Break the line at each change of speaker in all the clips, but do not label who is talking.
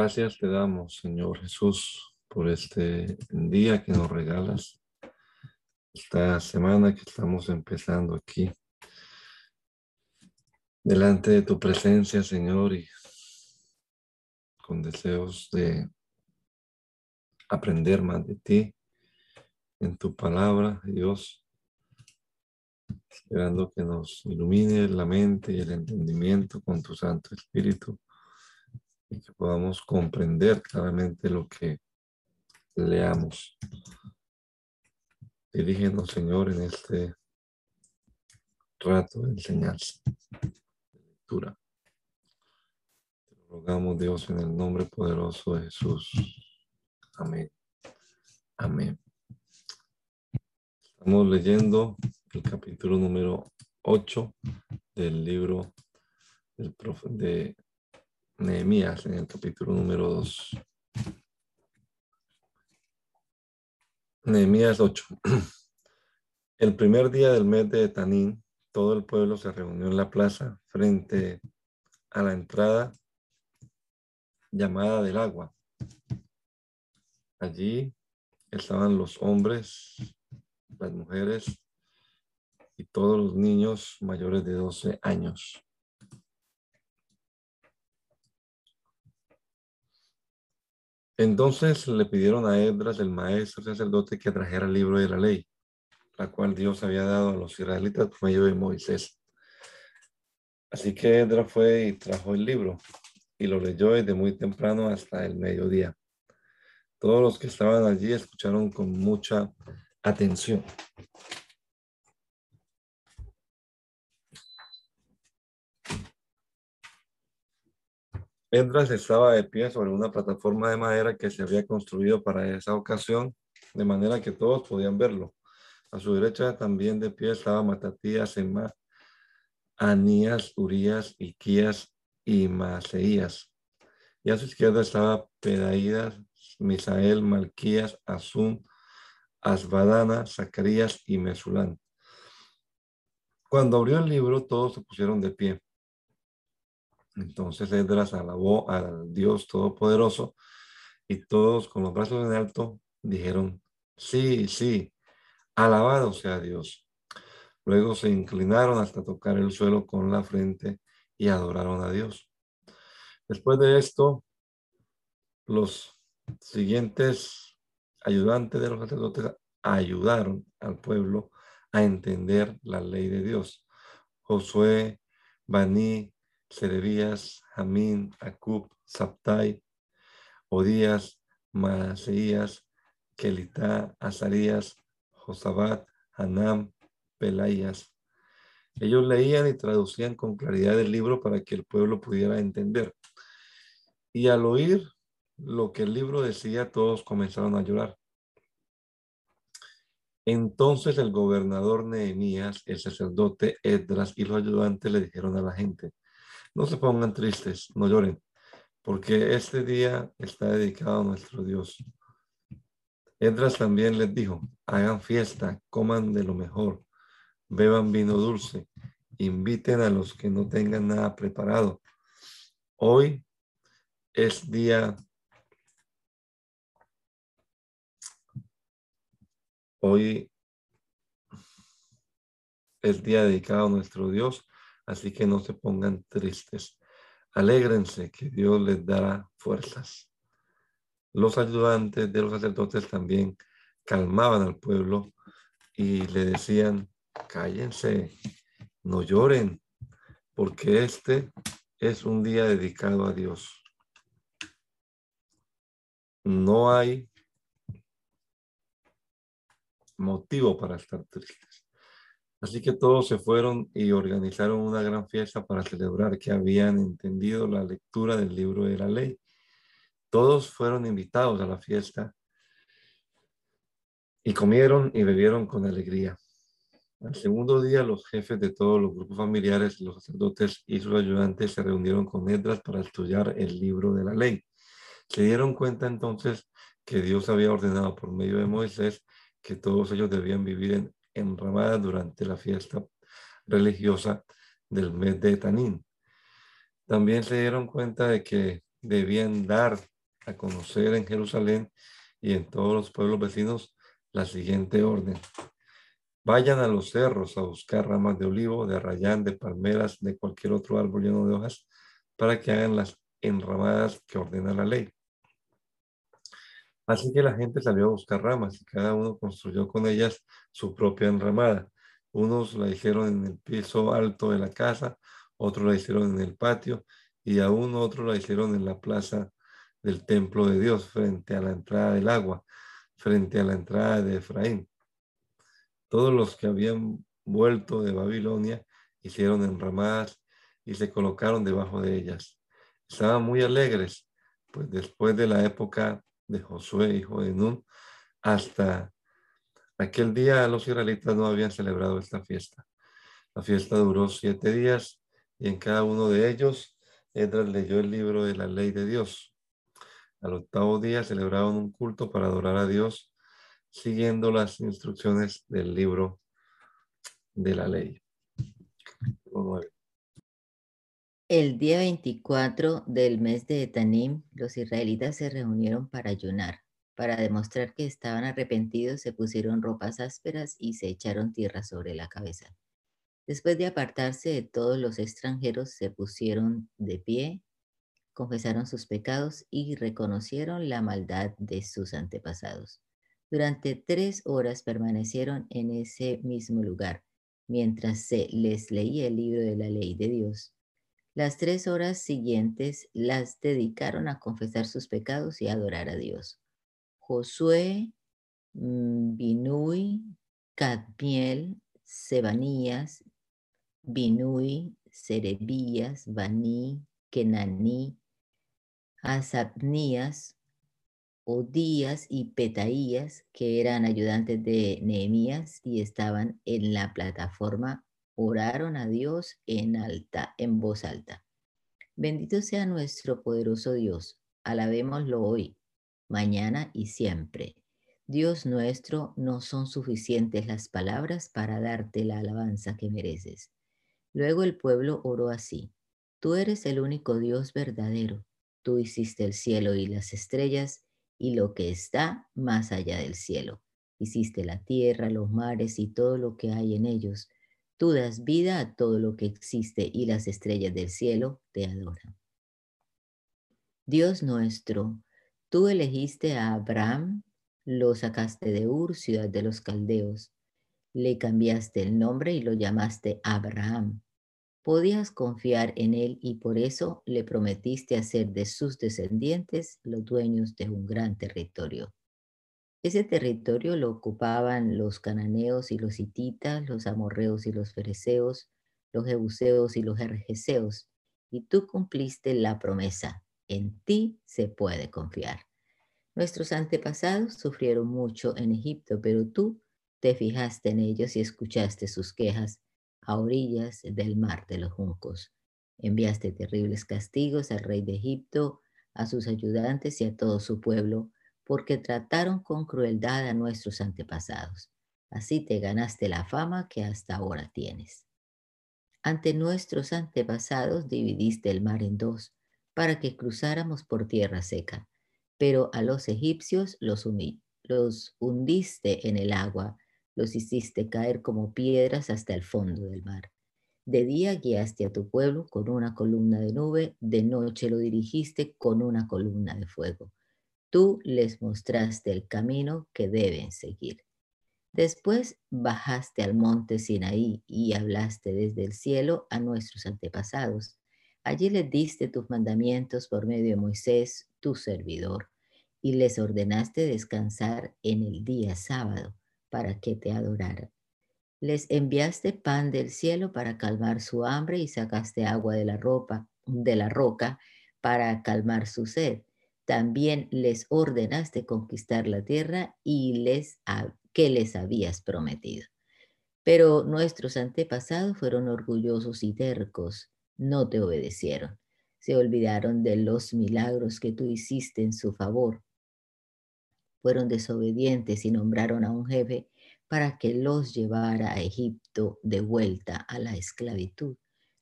Gracias te damos, Señor Jesús, por este día que nos regalas, esta semana que estamos empezando aquí, delante de tu presencia, Señor, y con deseos de aprender más de ti en tu palabra, Dios, esperando que nos ilumine la mente y el entendimiento con tu Santo Espíritu y que podamos comprender claramente lo que leamos. Dirígenos, Señor, en este rato de enseñanza, de lectura. Te rogamos, Dios, en el nombre poderoso de Jesús. Amén. Amén. Estamos leyendo el capítulo número 8 del libro del profe, de Nehemías en el capítulo número 2. Nehemías 8. El primer día del mes de Tanín, todo el pueblo se reunió en la plaza frente a la entrada llamada del agua. Allí estaban los hombres, las mujeres y todos los niños mayores de 12 años. Entonces le pidieron a Edras, el maestro sacerdote, que trajera el libro de la ley, la cual Dios había dado a los israelitas por medio de Moisés. Así que Edras fue y trajo el libro y lo leyó desde muy temprano hasta el mediodía. Todos los que estaban allí escucharon con mucha atención. Edras estaba de pie sobre una plataforma de madera que se había construido para esa ocasión, de manera que todos podían verlo. A su derecha también de pie estaba Matatías, Emma, Anías, Urías, Iquías y Maseías. Y a su izquierda estaba Pedaídas, Misael, Malquías, Azún, Asbadana, Zacarías y Mesulán. Cuando abrió el libro, todos se pusieron de pie. Entonces Edras alabó al Dios Todopoderoso y todos con los brazos en alto dijeron, sí, sí, alabado sea Dios. Luego se inclinaron hasta tocar el suelo con la frente y adoraron a Dios. Después de esto, los siguientes ayudantes de los sacerdotes ayudaron al pueblo a entender la ley de Dios. Josué, Baní, Serebías, Jamín, Acub, Saptai, Odías, Maseías, Kelitá, Azarías, Josabat, Hanam, Pelaías. Ellos leían y traducían con claridad el libro para que el pueblo pudiera entender. Y al oír lo que el libro decía, todos comenzaron a llorar. Entonces el gobernador Nehemías, el sacerdote Edras y los ayudantes le dijeron a la gente, no se pongan tristes, no lloren, porque este día está dedicado a nuestro Dios. Edras también les dijo, hagan fiesta, coman de lo mejor, beban vino dulce, inviten a los que no tengan nada preparado. Hoy es día Hoy es día dedicado a nuestro Dios Así que no se pongan tristes. Alégrense que Dios les dará fuerzas. Los ayudantes de los sacerdotes también calmaban al pueblo y le decían, cállense, no lloren, porque este es un día dedicado a Dios. No hay motivo para estar tristes. Así que todos se fueron y organizaron una gran fiesta para celebrar que habían entendido la lectura del libro de la ley. Todos fueron invitados a la fiesta y comieron y bebieron con alegría. Al segundo día, los jefes de todos los grupos familiares, los sacerdotes y sus ayudantes se reunieron con Edras para estudiar el libro de la ley. Se dieron cuenta entonces que Dios había ordenado por medio de Moisés que todos ellos debían vivir en enramadas durante la fiesta religiosa del mes de Tanín. También se dieron cuenta de que debían dar a conocer en Jerusalén y en todos los pueblos vecinos la siguiente orden. Vayan a los cerros a buscar ramas de olivo, de rayán, de palmeras, de cualquier otro árbol lleno de hojas, para que hagan las enramadas que ordena la ley. Así que la gente salió a buscar ramas y cada uno construyó con ellas su propia enramada. Unos la hicieron en el piso alto de la casa, otros la hicieron en el patio y aún otros la hicieron en la plaza del templo de Dios frente a la entrada del agua, frente a la entrada de Efraín. Todos los que habían vuelto de Babilonia hicieron enramadas y se colocaron debajo de ellas. Estaban muy alegres, pues después de la época de Josué, hijo de Nun, hasta aquel día los israelitas no habían celebrado esta fiesta. La fiesta duró siete días y en cada uno de ellos Edras leyó el libro de la ley de Dios. Al octavo día celebraron un culto para adorar a Dios siguiendo las instrucciones del libro de la ley.
El día 24 del mes de Etanim, los israelitas se reunieron para ayunar. Para demostrar que estaban arrepentidos, se pusieron ropas ásperas y se echaron tierra sobre la cabeza. Después de apartarse de todos los extranjeros, se pusieron de pie, confesaron sus pecados y reconocieron la maldad de sus antepasados. Durante tres horas permanecieron en ese mismo lugar, mientras se les leía el libro de la ley de Dios. Las tres horas siguientes las dedicaron a confesar sus pecados y a adorar a Dios. Josué, mm, Binui, Cadmiel, Sebanías, Binui, Serebías, Baní, Kenaní, Asabnías, Odías y Petaías, que eran ayudantes de Nehemías y estaban en la plataforma oraron a Dios en alta, en voz alta. Bendito sea nuestro poderoso Dios. Alabémoslo hoy, mañana y siempre. Dios nuestro, no son suficientes las palabras para darte la alabanza que mereces. Luego el pueblo oró así. Tú eres el único Dios verdadero. Tú hiciste el cielo y las estrellas y lo que está más allá del cielo. Hiciste la tierra, los mares y todo lo que hay en ellos Tú das vida a todo lo que existe y las estrellas del cielo te adoran. Dios nuestro, tú elegiste a Abraham, lo sacaste de Ur, ciudad de los caldeos. Le cambiaste el nombre y lo llamaste Abraham. Podías confiar en él y por eso le prometiste hacer de sus descendientes los dueños de un gran territorio. Ese territorio lo ocupaban los cananeos y los hititas, los amorreos y los fereceos, los jebuseos y los jerjeseos, y tú cumpliste la promesa. En ti se puede confiar. Nuestros antepasados sufrieron mucho en Egipto, pero tú te fijaste en ellos y escuchaste sus quejas a orillas del mar de los juncos. Enviaste terribles castigos al rey de Egipto, a sus ayudantes y a todo su pueblo, porque trataron con crueldad a nuestros antepasados. Así te ganaste la fama que hasta ahora tienes. Ante nuestros antepasados dividiste el mar en dos, para que cruzáramos por tierra seca, pero a los egipcios los, los hundiste en el agua, los hiciste caer como piedras hasta el fondo del mar. De día guiaste a tu pueblo con una columna de nube, de noche lo dirigiste con una columna de fuego. Tú les mostraste el camino que deben seguir. Después bajaste al monte Sinaí y hablaste desde el cielo a nuestros antepasados. Allí les diste tus mandamientos por medio de Moisés, tu servidor, y les ordenaste descansar en el día sábado para que te adoraran. Les enviaste pan del cielo para calmar su hambre y sacaste agua de la ropa, de la roca para calmar su sed. También les ordenaste conquistar la tierra y les que les habías prometido. Pero nuestros antepasados fueron orgullosos y tercos, no te obedecieron. Se olvidaron de los milagros que tú hiciste en su favor. Fueron desobedientes y nombraron a un jefe para que los llevara a Egipto de vuelta a la esclavitud.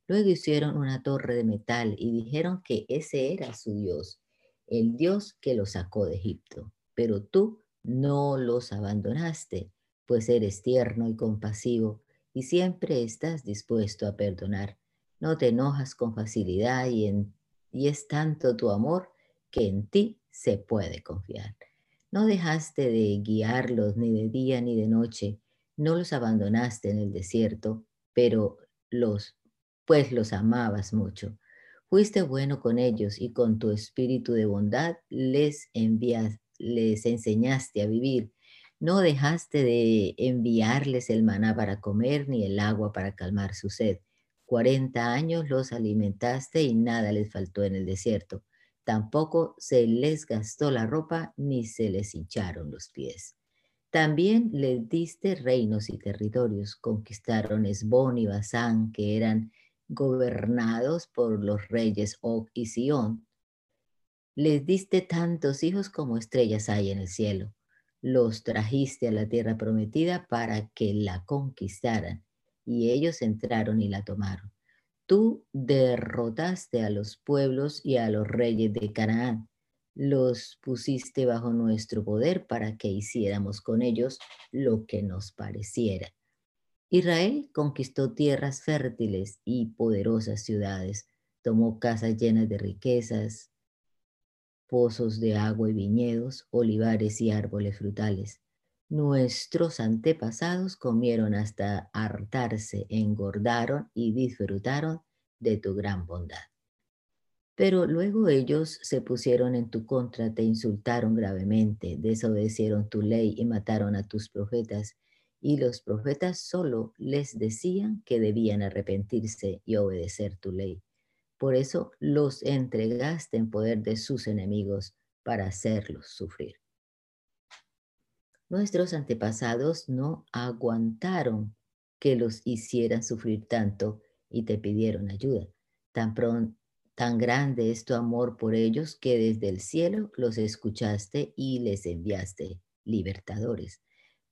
Luego hicieron una torre de metal y dijeron que ese era su Dios, el Dios que los sacó de Egipto. Pero tú no los abandonaste, pues eres tierno y compasivo y siempre estás dispuesto a perdonar. No te enojas con facilidad y, es tanto tu amor que en ti se puede confiar. No dejaste de guiarlos ni de día ni de noche, no los abandonaste en el desierto, pero los, pues los amabas mucho. Fuiste bueno con ellos y con tu espíritu de bondad les les enseñaste a vivir. No dejaste de enviarles el maná para comer ni el agua para calmar su sed. Cuarenta años los alimentaste y nada les faltó en el desierto. Tampoco se les gastó la ropa ni se les hincharon los pies. También les diste reinos y territorios. Conquistaron Esbón y Basán, que eran gobernados por los reyes Og y Sión. Les diste tantos hijos como estrellas hay en el cielo. Los trajiste a la tierra prometida para que la conquistaran, y ellos entraron y la tomaron. Tú derrotaste a los pueblos y a los reyes de Canaán. Los pusiste bajo nuestro poder para que hiciéramos con ellos lo que nos pareciera. Israel conquistó tierras fértiles y poderosas ciudades, tomó casas llenas de riquezas, pozos de agua y viñedos, olivares y árboles frutales. Nuestros antepasados comieron hasta hartarse, engordaron y disfrutaron de tu gran bondad. Pero luego ellos se pusieron en tu contra, te insultaron gravemente, desobedecieron tu ley y mataron a tus profetas. Y los profetas solo les decían que debían arrepentirse y obedecer tu ley. Por eso los entregaste en poder de sus enemigos para hacerlos sufrir. Nuestros antepasados no aguantaron que los hicieran sufrir tanto y te pidieron ayuda. Tan, tan grande es tu amor por ellos que desde el cielo los escuchaste y les enviaste libertadores.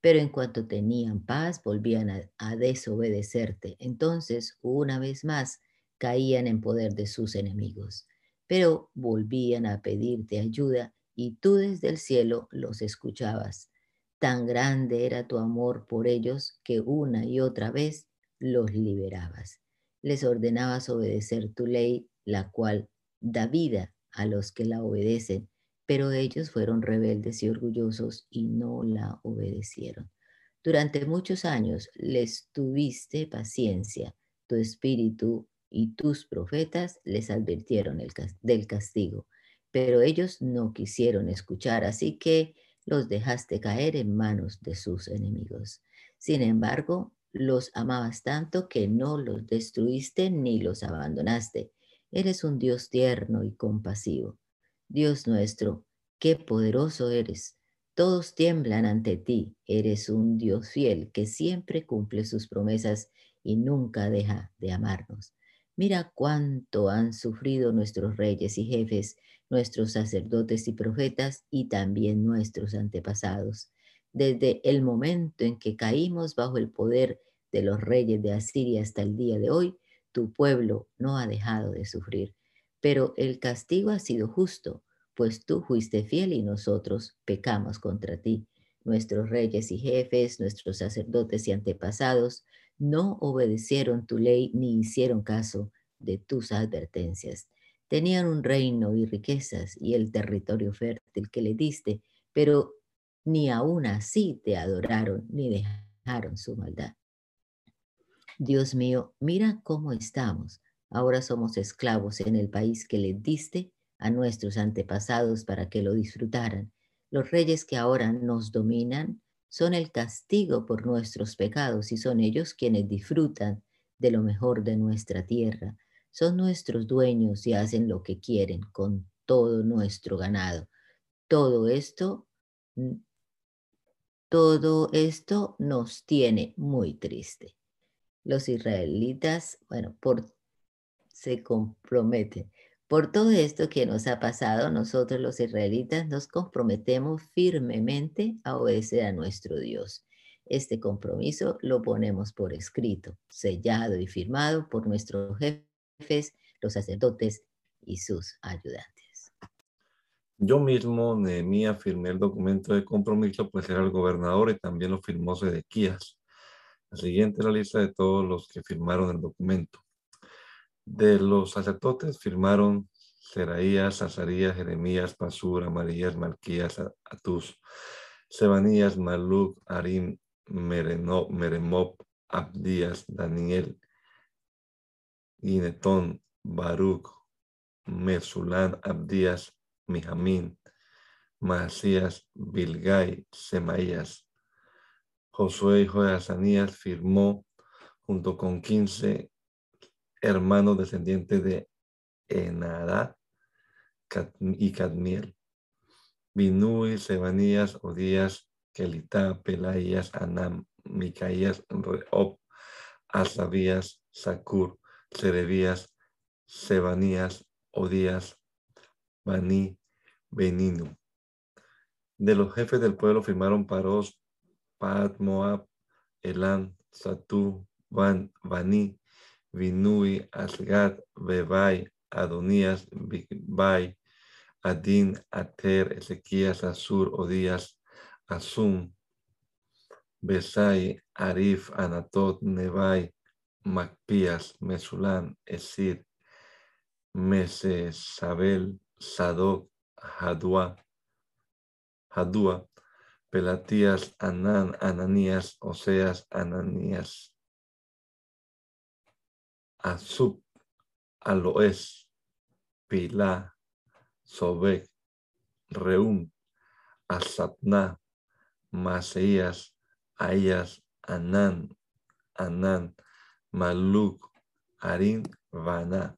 Pero en cuanto tenían paz, volvían a, desobedecerte. Entonces, una vez más, caían en poder de sus enemigos. Pero volvían a pedirte ayuda y tú desde el cielo los escuchabas Tan grande era tu amor por ellos que una y otra vez los liberabas. Les ordenabas obedecer tu ley, la cual da vida a los que la obedecen, pero ellos fueron rebeldes y orgullosos y no la obedecieron. Durante muchos años les tuviste paciencia, tu espíritu y tus profetas les advirtieron del castigo, pero ellos no quisieron escuchar, así que los dejaste caer en manos de sus enemigos. Sin embargo, los amabas tanto que no los destruiste ni los abandonaste. Eres un Dios tierno y compasivo. Dios nuestro, qué poderoso eres. Todos tiemblan ante ti. Eres un Dios fiel que siempre cumple sus promesas y nunca deja de amarnos. Mira cuánto han sufrido nuestros reyes y jefes nuestros sacerdotes y profetas y también nuestros antepasados. Desde el momento en que caímos bajo el poder de los reyes de Asiria hasta el día de hoy, tu pueblo no ha dejado de sufrir. Pero el castigo ha sido justo, pues tú fuiste fiel y nosotros pecamos contra ti. Nuestros reyes y jefes, nuestros sacerdotes y antepasados no obedecieron tu ley ni hicieron caso de tus advertencias. Tenían un reino y riquezas y el territorio fértil que le diste, pero ni aún así te adoraron ni dejaron su maldad. Dios mío, mira cómo estamos. Ahora somos esclavos en el país que le diste a nuestros antepasados para que lo disfrutaran. Los reyes que ahora nos dominan son el castigo por nuestros pecados y son ellos quienes disfrutan de lo mejor de nuestra tierra. Son nuestros dueños y hacen lo que quieren con todo nuestro ganado. Todo esto, todo esto nos tiene muy triste. Los israelitas, bueno, por, se comprometen. Por todo esto que nos ha pasado, nosotros los israelitas nos comprometemos firmemente a obedecer a nuestro Dios. Este compromiso lo ponemos por escrito, sellado y firmado por nuestros jefes, los sacerdotes y sus ayudantes.
Yo mismo, Nehemías, firmé el documento de compromiso, pues era el gobernador y también lo firmó Sedequías. La siguiente es la lista de todos los que firmaron el documento. De los sacerdotes firmaron Seraías, Azarías, Jeremías, Pasur, Amarías, Malquías, Atus, Sebanías, Maluk, Arim, Meremop, Abdías, Daniel, Ginetón, Baruch, Mesulán, Abdías, Mijamín, Masías, Bilgai, Semaías. Josué, hijo de Azanías, firmó junto con quince hermano descendiente de Enadá y Cadmiel. Binui, Sebanías, Odías, Kelitá, Pelaías, Anam, Micaías, Reob, Asabías, Sakur, Serebías, Sebanías, Odías, Bani, Beninu. De los jefes del pueblo firmaron Paros, Pat, Moab, Elan, Satú, Van, Bani, Vinui, Asgad, Bebai, Adonías, Bigbai, Adin, Ater, Ezequías, Asur, Odías, Asum, Besai, Arif, Anatot, Nebai, Macpías, Mesulán, Esir, Mesesabel, Sadok, Hadua, Hadua, Pelatías, Anán, Ananías, Oseas, Ananías. Azub, Aloes, Pilá, Sobek, Reum, Asatna, Maseías, Ayas, Anán, Anán, Maluk, Arin, Vaná.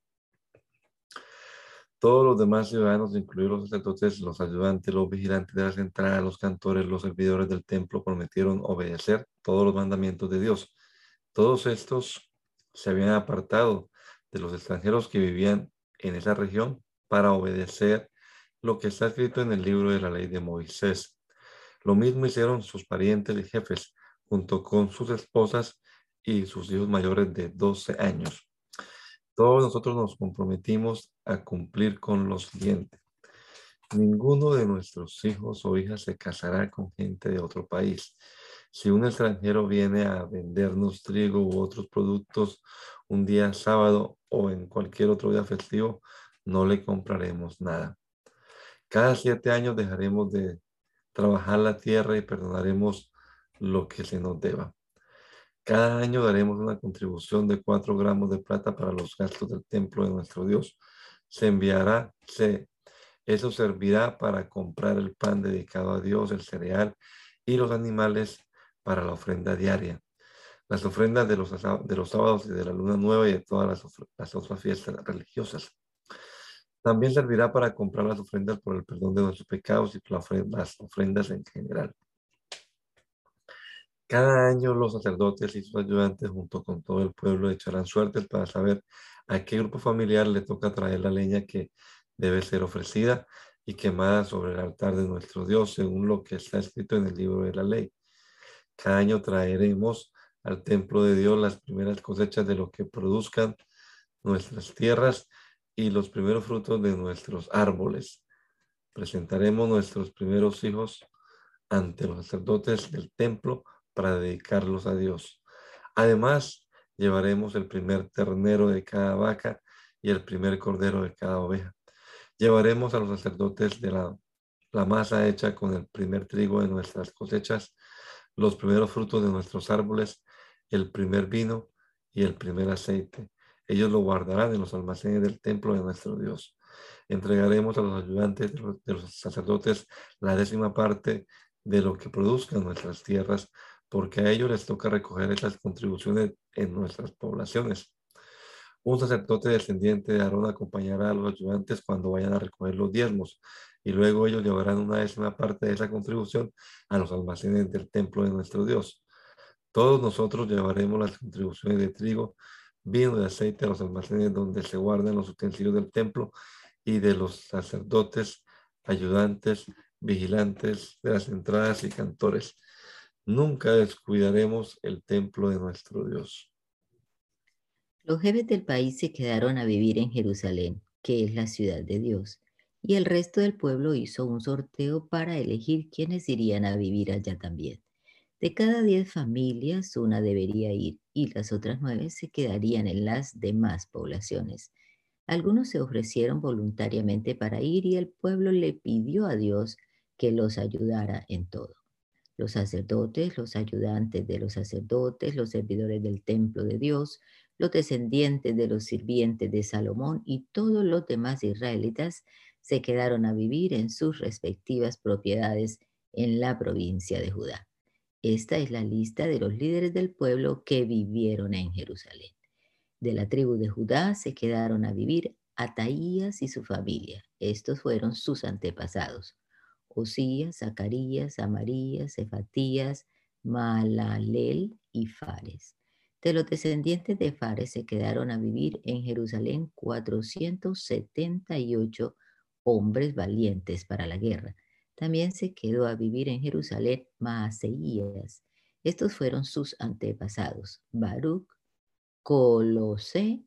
Todos los demás ciudadanos, incluidos los sacerdotes, los ayudantes, los vigilantes de las entradas, los cantores, los servidores del templo, prometieron obedecer todos los mandamientos de Dios. Todos estos se habían apartado de los extranjeros que vivían en esa región para obedecer lo que está escrito en el libro de la ley de Moisés. Lo mismo hicieron sus parientes y jefes, junto con sus esposas y sus hijos mayores de 12 años. Todos nosotros nos comprometimos a cumplir con lo siguiente. Ninguno de nuestros hijos o hijas se casará con gente de otro país si un extranjero viene a vendernos trigo u otros productos un día sábado o en cualquier otro día festivo, no le compraremos nada. Cada siete años dejaremos de trabajar la tierra y perdonaremos lo que se nos deba. Cada año daremos una contribución de cuatro gramos de plata para los gastos del templo de nuestro Dios. Se enviará, se, eso servirá para comprar el pan dedicado a Dios, el cereal y los animales para la ofrenda diaria, las ofrendas de los, de los sábados y de la luna nueva y de todas las, las otras fiestas religiosas. También servirá para comprar las ofrendas por el perdón de nuestros pecados y las ofrendas en general. Cada año los sacerdotes y sus ayudantes junto con todo el pueblo echarán suertes para saber a qué grupo familiar le toca traer la leña que debe ser ofrecida y quemada sobre el altar de nuestro Dios, según lo que está escrito en el libro de la ley. Cada año traeremos al templo de Dios las primeras cosechas de lo que produzcan nuestras tierras y los primeros frutos de nuestros árboles. Presentaremos nuestros primeros hijos ante los sacerdotes del templo para dedicarlos a Dios. Además, llevaremos el primer ternero de cada vaca y el primer cordero de cada oveja. Llevaremos a los sacerdotes de la, la masa hecha con el primer trigo de nuestras cosechas los primeros frutos de nuestros árboles, el primer vino y el primer aceite. Ellos lo guardarán en los almacenes del templo de nuestro Dios. Entregaremos a los ayudantes de los, sacerdotes la décima parte de lo que produzcan nuestras tierras, porque a ellos les toca recoger esas contribuciones en nuestras poblaciones. Un sacerdote descendiente de Aarón acompañará a los ayudantes cuando vayan a recoger los diezmos y luego ellos llevarán una décima parte de esa contribución a los almacenes del templo de nuestro Dios. Todos nosotros llevaremos las contribuciones de trigo, vino y aceite a los almacenes donde se guardan los utensilios del templo y de los sacerdotes, ayudantes, vigilantes de las entradas y cantores. Nunca descuidaremos el templo de nuestro Dios.
Los jefes del país se quedaron a vivir en Jerusalén, que es la ciudad de Dios, y el resto del pueblo hizo un sorteo para elegir quiénes irían a vivir allá también. De cada diez familias, una debería ir y las otras nueve se quedarían en las demás poblaciones. Algunos se ofrecieron voluntariamente para ir y el pueblo le pidió a Dios que los ayudara en todo. Los sacerdotes, los ayudantes de los sacerdotes, los servidores del templo de Dios, los descendientes de los sirvientes de Salomón y todos los demás israelitas se quedaron a vivir en sus respectivas propiedades en la provincia de Judá. Esta es la lista de los líderes del pueblo que vivieron en Jerusalén. De la tribu de Judá se quedaron a vivir Ataías y su familia. Estos fueron sus antepasados. Osías, Zacarías, Amarías, Efatías, Malalel y Fares. De los descendientes de Fares se quedaron a vivir en Jerusalén 478 hombres valientes para la guerra. También se quedó a vivir en Jerusalén Maaseías. Estos fueron sus antepasados, Baruch, Colosé,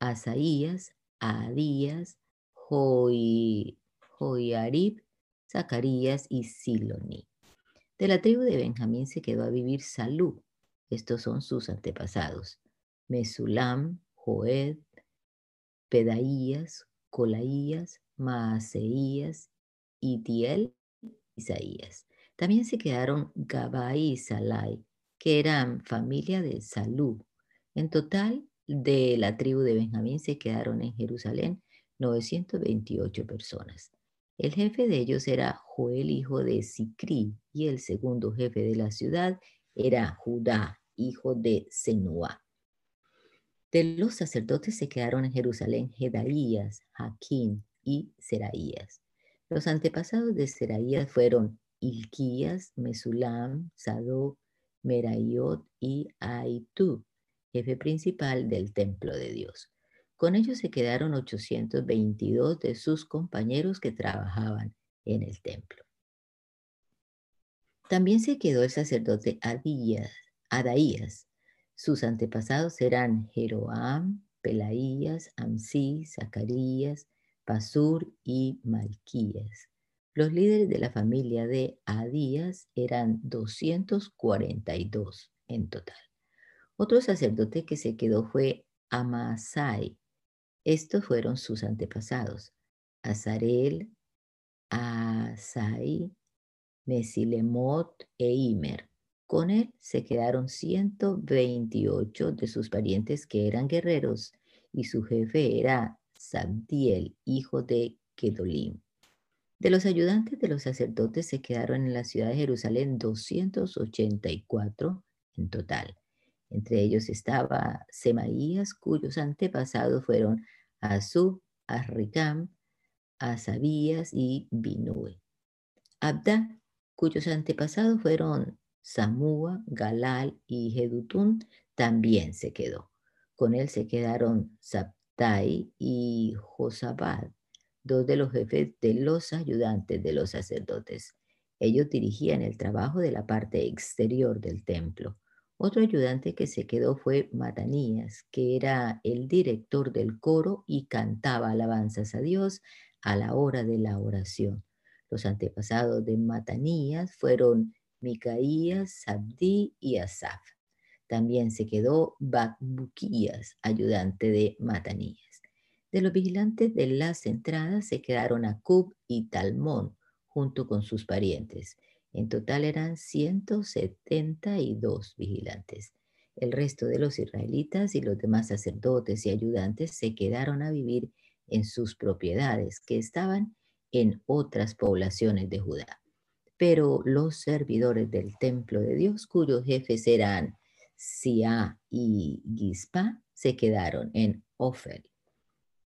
Asaías, Adías, Joiarib, Zacarías y Siloni. De la tribu de Benjamín se quedó a vivir Salú. Estos son sus antepasados. Mesulam, Joed, Pedaías, Colaías, Maaseías, Itiel, Isaías. También se quedaron Gabai y Salai, que eran familia de Salú. En total, de la tribu de Benjamín se quedaron en Jerusalén 928 personas. El jefe de ellos era Joel, hijo de Sicri, y el segundo jefe de la ciudad era Judá, hijo de Senua. De los sacerdotes se quedaron en Jerusalén Jedaías, Jaquín y Seraías. Los antepasados de Seraías fueron Ilquías, Mesulam, Sadoc, Merayot y Aitú, jefe principal del templo de Dios. Con ellos se quedaron 822 de sus compañeros que trabajaban en el templo. También se quedó el sacerdote Adías, Adaías. Sus antepasados eran Jeroam, Pelaías, Amsí, Zacarías, Pasur y Malquías. Los líderes de la familia de Adías eran 242 en total. Otro sacerdote que se quedó fue Amasai, estos fueron sus antepasados, Azarel, Asai, Mesilemot e Imer. Con él se quedaron 128 de sus parientes que eran guerreros y su jefe era Sabdiel, hijo de Kedolim. De los ayudantes de los sacerdotes se quedaron en la ciudad de Jerusalén 284 en total. Entre ellos estaba Semaías, cuyos antepasados fueron Azub, Arricam, Asabías y Binue. Abda, cuyos antepasados fueron Samúa, Galal y Jedutún, también se quedó. Con él se quedaron Sabtai y Josabad, dos de los jefes de los ayudantes de los sacerdotes. Ellos dirigían el trabajo de la parte exterior del templo. Otro ayudante que se quedó fue Matanías, que era el director del coro y cantaba alabanzas a Dios a la hora de la oración. Los antepasados de Matanías fueron Micaías, Sabdí y Asaf. También se quedó Bakbuquías, ayudante de Matanías. De los vigilantes de las entradas se quedaron Acub y Talmón, junto con sus parientes. En total eran 172 vigilantes. El resto de los israelitas y los demás sacerdotes y ayudantes se quedaron a vivir en sus propiedades, que estaban en otras poblaciones de Judá. Pero los servidores del templo de Dios, cuyos jefes eran Sia y Gispa, se quedaron en Ofel.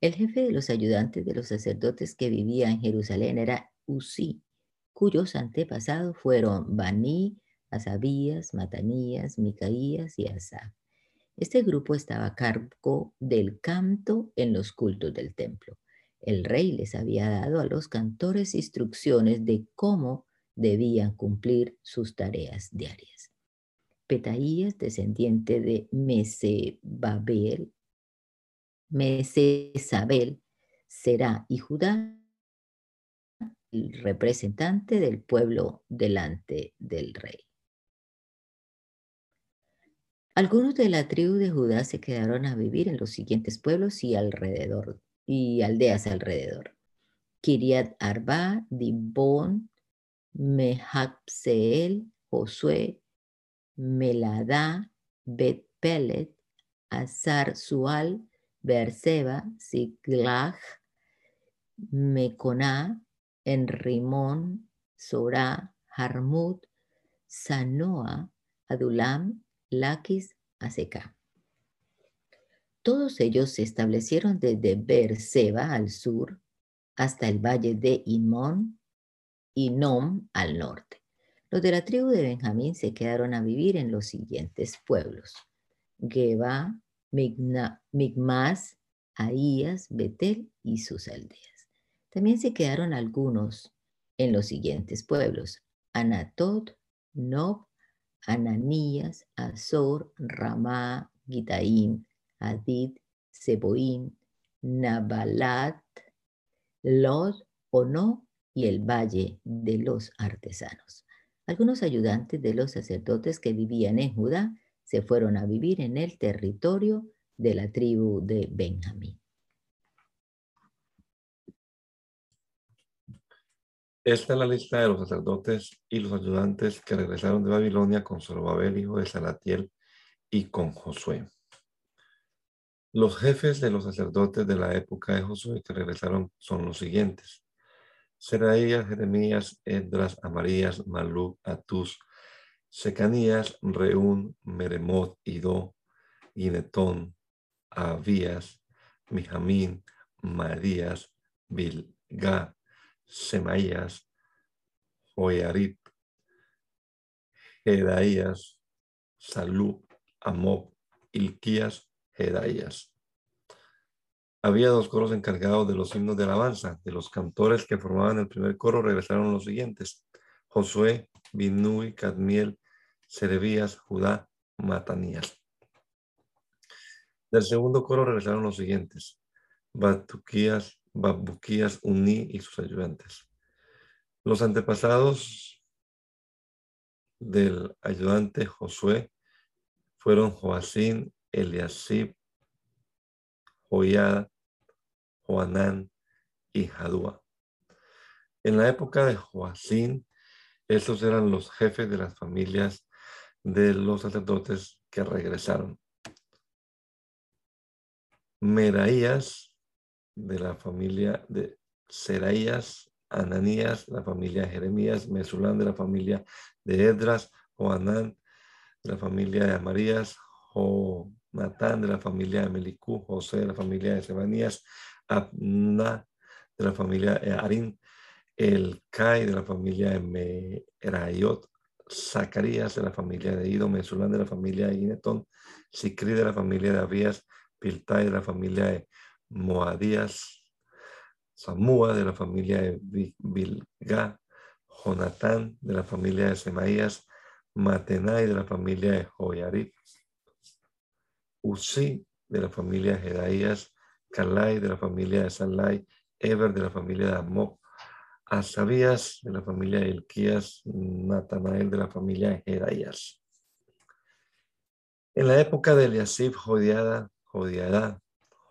El jefe de los ayudantes de los sacerdotes que vivía en Jerusalén era Uzi, cuyos antepasados fueron Bani, Asabías, Matanías, Micaías y Asaf. Este grupo estaba a cargo del canto en los cultos del templo. El rey les había dado a los cantores instrucciones de cómo debían cumplir sus tareas diarias. Petaías, descendiente de Mesebabel, Mesesabel, será y Judá, el representante del pueblo delante del rey. Algunos de la tribu de Judá se quedaron a vivir en los siguientes pueblos y alrededor y aldeas alrededor. Kiriat Arba, Dibón, Mehapseel, Josué, Melada, Bet Pelet, Azar Sual, Berseba, Ziklag, Meconá, Enrimón, Sorá, Harmut, Sanoa, Adulam, Laquis, Aseca. Todos ellos se establecieron desde Berseba al sur hasta el valle de Imón y Nom al norte. Los de la tribu de Benjamín se quedaron a vivir en los siguientes pueblos: Geba, Migmas, Ahías, Betel y sus aldeas. También se quedaron algunos en los siguientes pueblos: Anatot, Nob, Ananías, Azor, Ramá, Gitaim, Adid, Seboín, Nabalat, Lod, Ono y el Valle de los Artesanos. Algunos ayudantes de los sacerdotes que vivían en Judá se fueron a vivir en el territorio de la tribu de Benjamín.
Esta es la lista de los sacerdotes y los ayudantes que regresaron de Babilonia con Zorobabel, hijo de Salatiel, y con Josué. Los jefes de los sacerdotes de la época de Josué que regresaron son los siguientes. Seraías, Jeremías, Edras, Amarías, Malú, Atus, Secanías, Reún, Meremot, Ido, Ginetón, Abías, Mijamín, Marías, Bilga, Semaías, Joyarib, Jedaías, Salú, Amob, Ilquías, Jedaías. Había dos coros encargados de los himnos de alabanza. De los cantores que formaban el primer coro regresaron los siguientes. Josué, Binui, Cadmiel, Serebías, Judá, Matanías. Del segundo coro regresaron los siguientes. Batuquías, Babuquías, Uní y sus ayudantes. Los antepasados del ayudante Josué fueron Joacín, Eliasib, Joiada, Joanán y Jadúa. En la época de Joacín, estos eran los jefes de las familias de los sacerdotes que regresaron. Meraías de la familia de Seraías, Ananías, la familia de Jeremías, Mesulán de la familia de Edras, Joanán de la familia de Amarías, Jonatán de la familia de Melicú, José de la familia de Sebanías, Abna de la familia de Arín, el Kai de la familia Merayot, Zacarías de la familia de Ido, Mesulán de la familia de Ginetón, Sicri de la familia de Abías, Piltai de la familia de Moadías, Samúa de la familia de Bilga, Jonatán de la familia de Semaías, Matenai de la familia de Joyarib, Uzi de la familia de Jedaías, Calai de la familia de Salai, Eber de la familia de Amob, Asabías de la familia de Elquías, Natanael de la familia de Jedaías. En la época de Eliasib, Jodiada, Jodiada,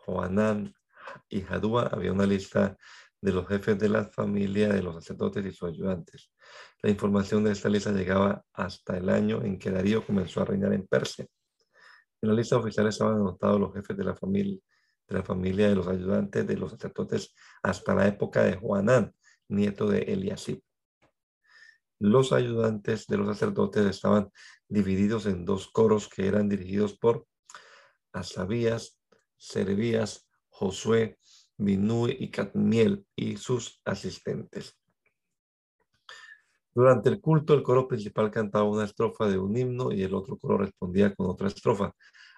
Joanán y Jadúa había una lista de los jefes de la familia de los sacerdotes y sus ayudantes. La información de esta lista llegaba hasta el año en que Darío comenzó a reinar en Persia. En la lista oficial estaban anotados los jefes de la familia de la familia de los ayudantes de los sacerdotes hasta la época de Joanán, nieto de Eliasib. Los ayudantes de los sacerdotes estaban divididos en dos coros que eran dirigidos por Asabías, Serebías, Josué, Binui y Catmiel y sus asistentes. Durante el culto, el coro principal cantaba una estrofa de un himno y el otro coro respondía con otra estrofa.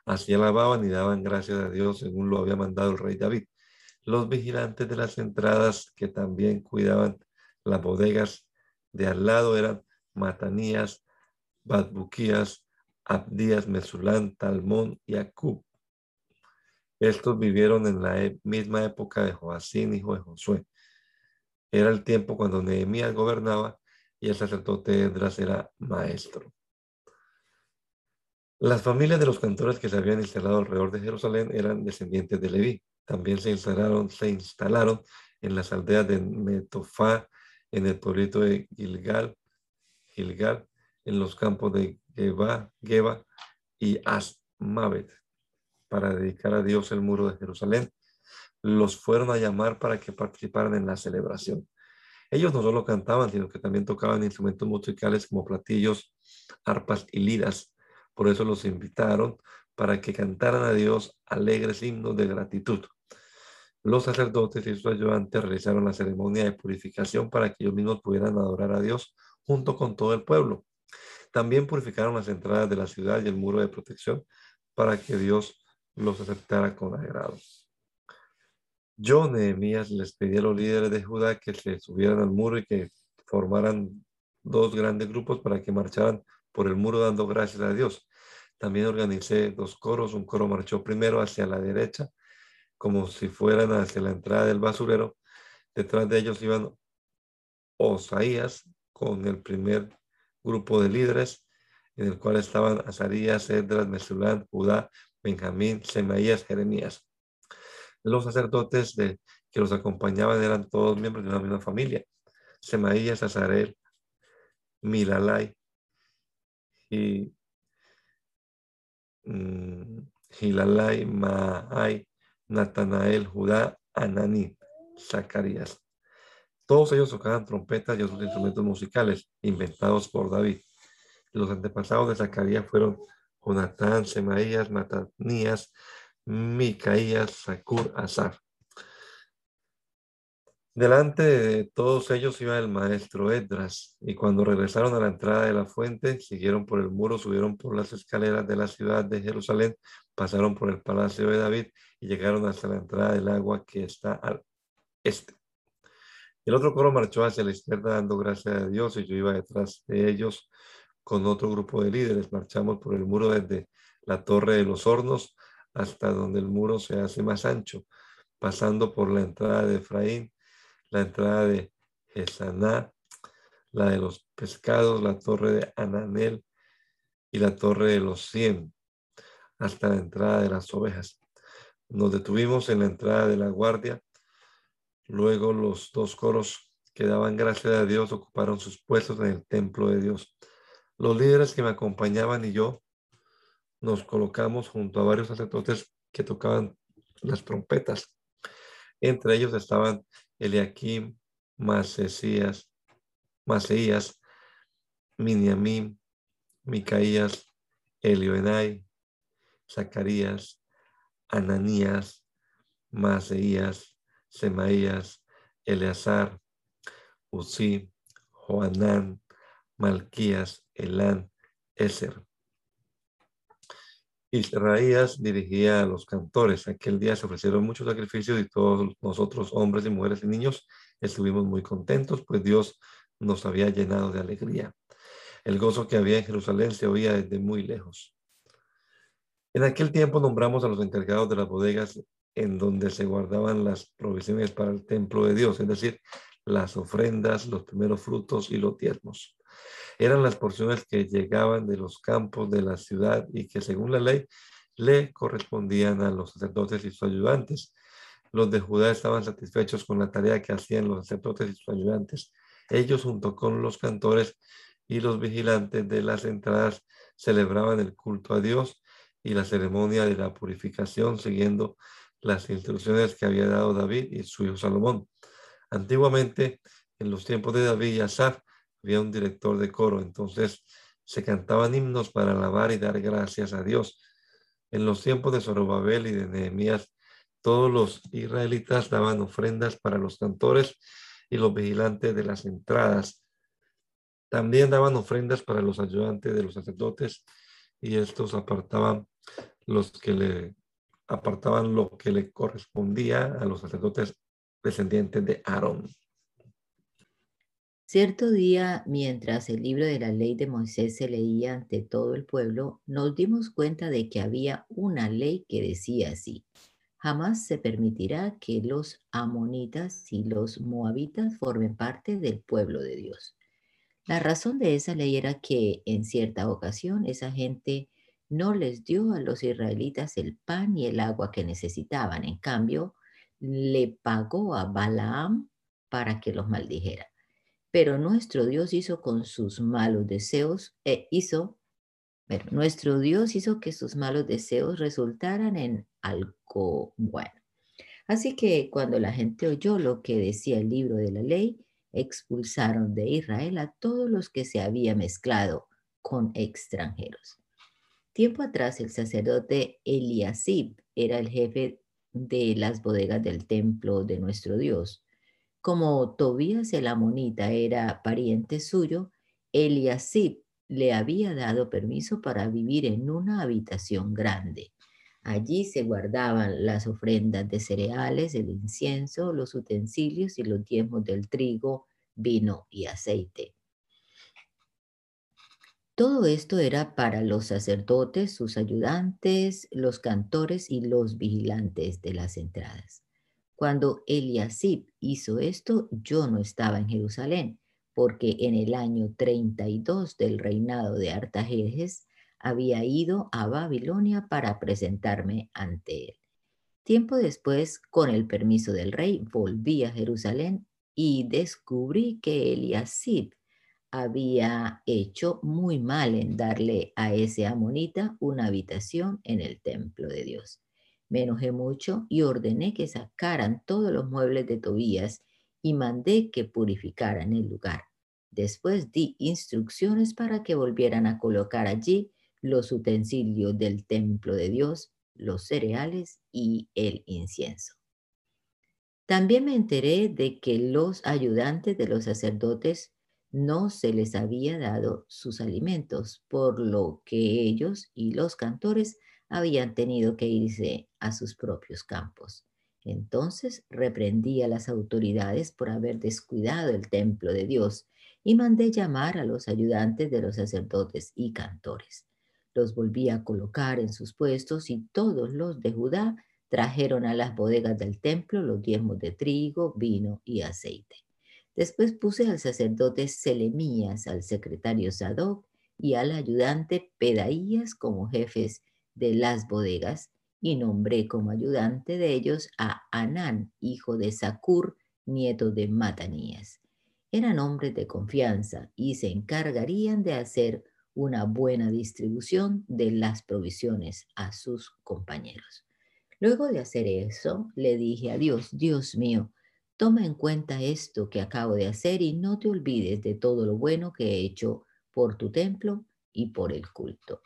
Así alababan y daban gracias a Dios según lo había mandado el rey David. Los vigilantes de las entradas que también cuidaban las bodegas de al lado eran Matanías, Badbuquías, Abdías, Mesulán, Talmón y Acub. Estos vivieron en la e, misma época de Joacín, hijo de Josué. Era el tiempo cuando Nehemías gobernaba y el sacerdote Edras era maestro. Las familias de los cantores que se habían instalado alrededor de Jerusalén eran descendientes de Leví. También se instalaron, se instalaron en las aldeas de Metofá, en el pueblito de Gilgal, Gilgal, en los campos de Geba, Geba y Asmavet, para dedicar a Dios el muro de Jerusalén. Los fueron a llamar para que participaran en la celebración. Ellos no solo cantaban, sino que también tocaban instrumentos musicales como platillos, arpas y liras. Por eso los invitaron para que cantaran a Dios alegres himnos de gratitud. Los sacerdotes y sus ayudantes realizaron la ceremonia de purificación para que ellos mismos pudieran adorar a Dios junto con todo el pueblo. También purificaron las entradas de la ciudad y el muro de protección para que Dios los aceptara con agrado. Yo, Nehemías, les pedí a los líderes de Judá que se subieran al muro y que formaran dos grandes grupos para que marcharan por el muro dando gracias a Dios. También organicé dos coros. Un coro marchó primero hacia la derecha como si fueran hacia la entrada del basurero. Detrás de ellos iban Osaías con el primer grupo de líderes, en el cual estaban Azarías, Edras, Mesulán, Judá, Benjamín, Semaías, Jeremías. Los sacerdotes de, que los acompañaban eran todos miembros de una misma familia. Semaías, Azarel, Milalai y mm, Hilalai, Maai, Natanael, Judá, Ananí, Zacarías. Todos ellos tocaban trompetas y otros instrumentos musicales inventados por David. Los antepasados de Zacarías fueron Jonatán, Semaías, Matanías, Micaías, Sacur, Azar. Delante de todos ellos iba el maestro Edras, y cuando regresaron a la entrada de la fuente, siguieron por el muro, subieron por las escaleras de la ciudad de Jerusalén, pasaron por el palacio de David y llegaron hasta la entrada del agua que está al este. El otro coro marchó hacia la izquierda dando gracias a Dios y yo iba detrás de ellos con otro grupo de líderes. Marchamos por el muro desde la torre de los hornos hasta donde el muro se hace más ancho, pasando por la entrada de Efraín la entrada de Gesaná, la de los pescados, la torre de Ananel y la torre de los cien, hasta la entrada de las ovejas. Nos detuvimos en la entrada de la guardia. Luego los dos coros que daban gracias a Dios ocuparon sus puestos en el templo de Dios. Los líderes que me acompañaban y yo nos colocamos junto a varios sacerdotes que tocaban las trompetas. Entre ellos estaban Eliakim, Masesías, Maseías, Miniamim, Micaías, Elioenai, Zacarías, Ananías, Maseías, Semaías, Eleazar, Uzi, Joanán, Malquías, Elán, Eser. Israías dirigía a los cantores. Aquel día se ofrecieron muchos sacrificios y todos nosotros, hombres y mujeres y niños, estuvimos muy contentos, pues Dios nos había llenado de alegría. El gozo que había en Jerusalén se oía desde muy lejos. En aquel tiempo nombramos a los encargados de las bodegas en donde se guardaban las provisiones para el templo de Dios, es decir, las ofrendas, los primeros frutos y los diezmos eran las porciones que llegaban de los campos de la ciudad y que según la ley le correspondían a los sacerdotes y sus ayudantes. Los de Judá estaban satisfechos con la tarea que hacían los sacerdotes y sus ayudantes. Ellos junto con los cantores y los vigilantes de las entradas celebraban el culto a Dios y la ceremonia de la purificación siguiendo las instrucciones que había dado David y su hijo Salomón. Antiguamente, en los tiempos de David y Asaf, había un director de coro, entonces se cantaban himnos para alabar y dar gracias a Dios. En los tiempos de Zorobabel y de Nehemías, todos los israelitas daban ofrendas para los cantores y los vigilantes de las entradas. También daban ofrendas para los ayudantes de los sacerdotes y estos apartaban los que le apartaban lo que le correspondía a los sacerdotes descendientes de Aarón.
Cierto día, mientras el libro de la ley de Moisés se leía ante todo el pueblo, nos dimos cuenta de que había una ley que decía así. Jamás se permitirá que los amonitas y los moabitas formen parte del pueblo de Dios. La razón de esa ley era que en cierta ocasión esa gente no les dio a los israelitas el pan y el agua que necesitaban. En cambio, le pagó a Balaam para que los maldijera. Pero nuestro Dios hizo con sus malos deseos, e hizo, pero nuestro Dios hizo que sus malos deseos resultaran en algo bueno. Así que cuando la gente oyó lo que decía el libro de la ley, expulsaron de Israel a todos los que se había mezclado con extranjeros. Tiempo atrás el sacerdote Eliasib era el jefe de las bodegas del templo de nuestro Dios. Como Tobías el amonita era pariente suyo, Eliasib le había dado permiso para vivir en una habitación grande. Allí se guardaban las ofrendas de cereales, el incienso, los utensilios y los diezmos del trigo, vino y aceite. Todo esto era para los sacerdotes, sus ayudantes, los cantores y los vigilantes de las entradas. Cuando Eliasib hizo esto, yo no estaba en Jerusalén, porque en el año 32 del reinado de Artajerjes había ido a Babilonia para presentarme ante él. Tiempo después, con el permiso del rey, volví a Jerusalén y descubrí que Eliasib había hecho muy mal en darle a ese amonita una habitación en el templo de Dios. Me enojé mucho y ordené que sacaran todos los muebles de Tobías y mandé que purificaran el lugar. Después di instrucciones para que volvieran a colocar allí los utensilios del templo de Dios, los cereales y el incienso. También me enteré de que los ayudantes de los sacerdotes no se les había dado sus alimentos, por lo que ellos y los cantores habían tenido que irse a sus propios campos. Entonces reprendí a las autoridades por haber descuidado el templo de Dios y mandé llamar a los ayudantes de los sacerdotes y cantores. Los volví a colocar en sus puestos y todos los de Judá trajeron a las bodegas del templo los diezmos de trigo, vino y aceite. Después puse al sacerdote Selemías, al secretario Sadoc y al ayudante Pedaías como jefes de las bodegas y nombré como ayudante de ellos a Anán, hijo de Sacur, nieto de Matanías. Eran hombres de confianza y se encargarían de hacer una buena distribución de las provisiones a sus compañeros. Luego de hacer eso, le dije a Dios, Dios mío, toma en cuenta esto que acabo de hacer y no te olvides de todo lo bueno que he hecho por tu templo y por el culto.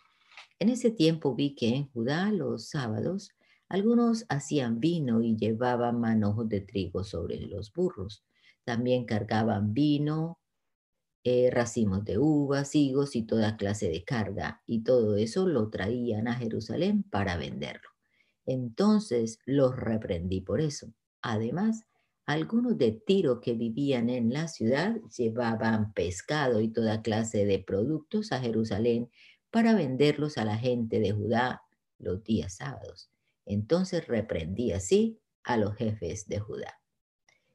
En ese tiempo vi que en Judá los sábados algunos hacían vino y llevaban manojos de trigo sobre los burros. También cargaban vino, eh, racimos de uvas, higos y toda clase de carga, y todo eso lo traían a Jerusalén para venderlo. Entonces los reprendí por eso. Además, algunos de Tiro que vivían en la ciudad llevaban pescado y toda clase de productos a Jerusalén para venderlos a la gente de Judá los días sábados. Entonces reprendí así a los jefes de Judá.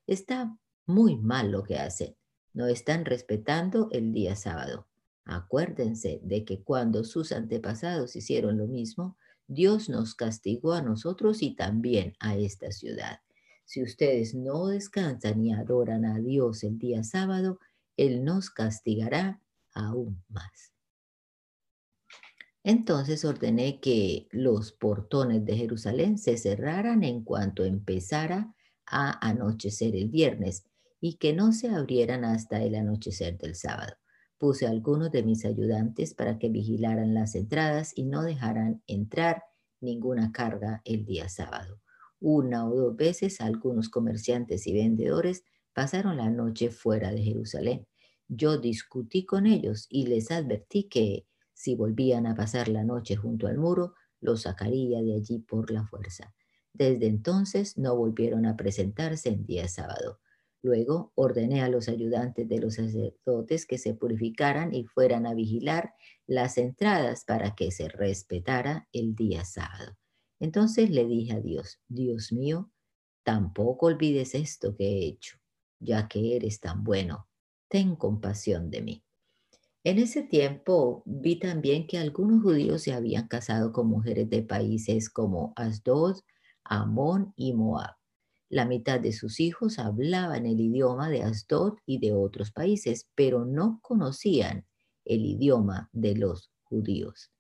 Está muy mal lo que hacen. No están respetando el día sábado. Acuérdense de que cuando sus antepasados hicieron lo mismo, Dios nos castigó a nosotros y también a esta ciudad. Si ustedes no descansan y adoran a Dios el día sábado, Él nos castigará aún más. Entonces ordené que los portones de Jerusalén se cerraran en cuanto empezara a anochecer el viernes y que no se abrieran hasta el anochecer del sábado. Puse a algunos de mis ayudantes para que vigilaran las entradas y no dejaran entrar ninguna carga el día sábado. Una o dos veces algunos comerciantes y vendedores pasaron la noche fuera de Jerusalén. Yo discutí con ellos y les advertí que si volvían a pasar la noche junto al muro, los sacaría de allí por la fuerza. Desde entonces no volvieron a presentarse en día sábado. Luego ordené a los ayudantes de los sacerdotes que se purificaran y fueran a vigilar las entradas para que se respetara el día sábado. Entonces le dije a Dios, Dios mío, tampoco olvides esto que he hecho, ya que eres tan bueno, ten compasión de mí. En ese tiempo vi también que algunos judíos se habían casado con mujeres de países como Asdod, Amón y Moab la mitad de sus hijos hablaban el idioma de Asdod y de otros países, pero no conocían el idioma de los judíos.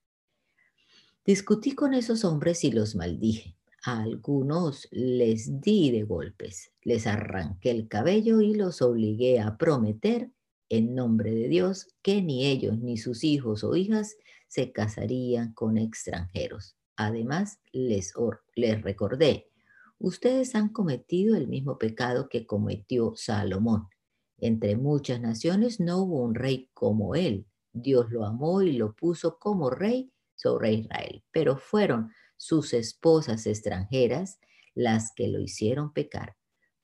Discutí con esos hombres y los maldije. A algunos les di de golpes, les arranqué el cabello y los obligué a prometer en nombre de Dios que ni ellos ni sus hijos o hijas se casarían con extranjeros. Además, les, les recordé ustedes han cometido el mismo pecado que cometió Salomón. Entre muchas naciones no hubo un rey como él. Dios lo amó y lo puso como rey sobre Israel, pero fueron sus esposas extranjeras las que lo hicieron pecar.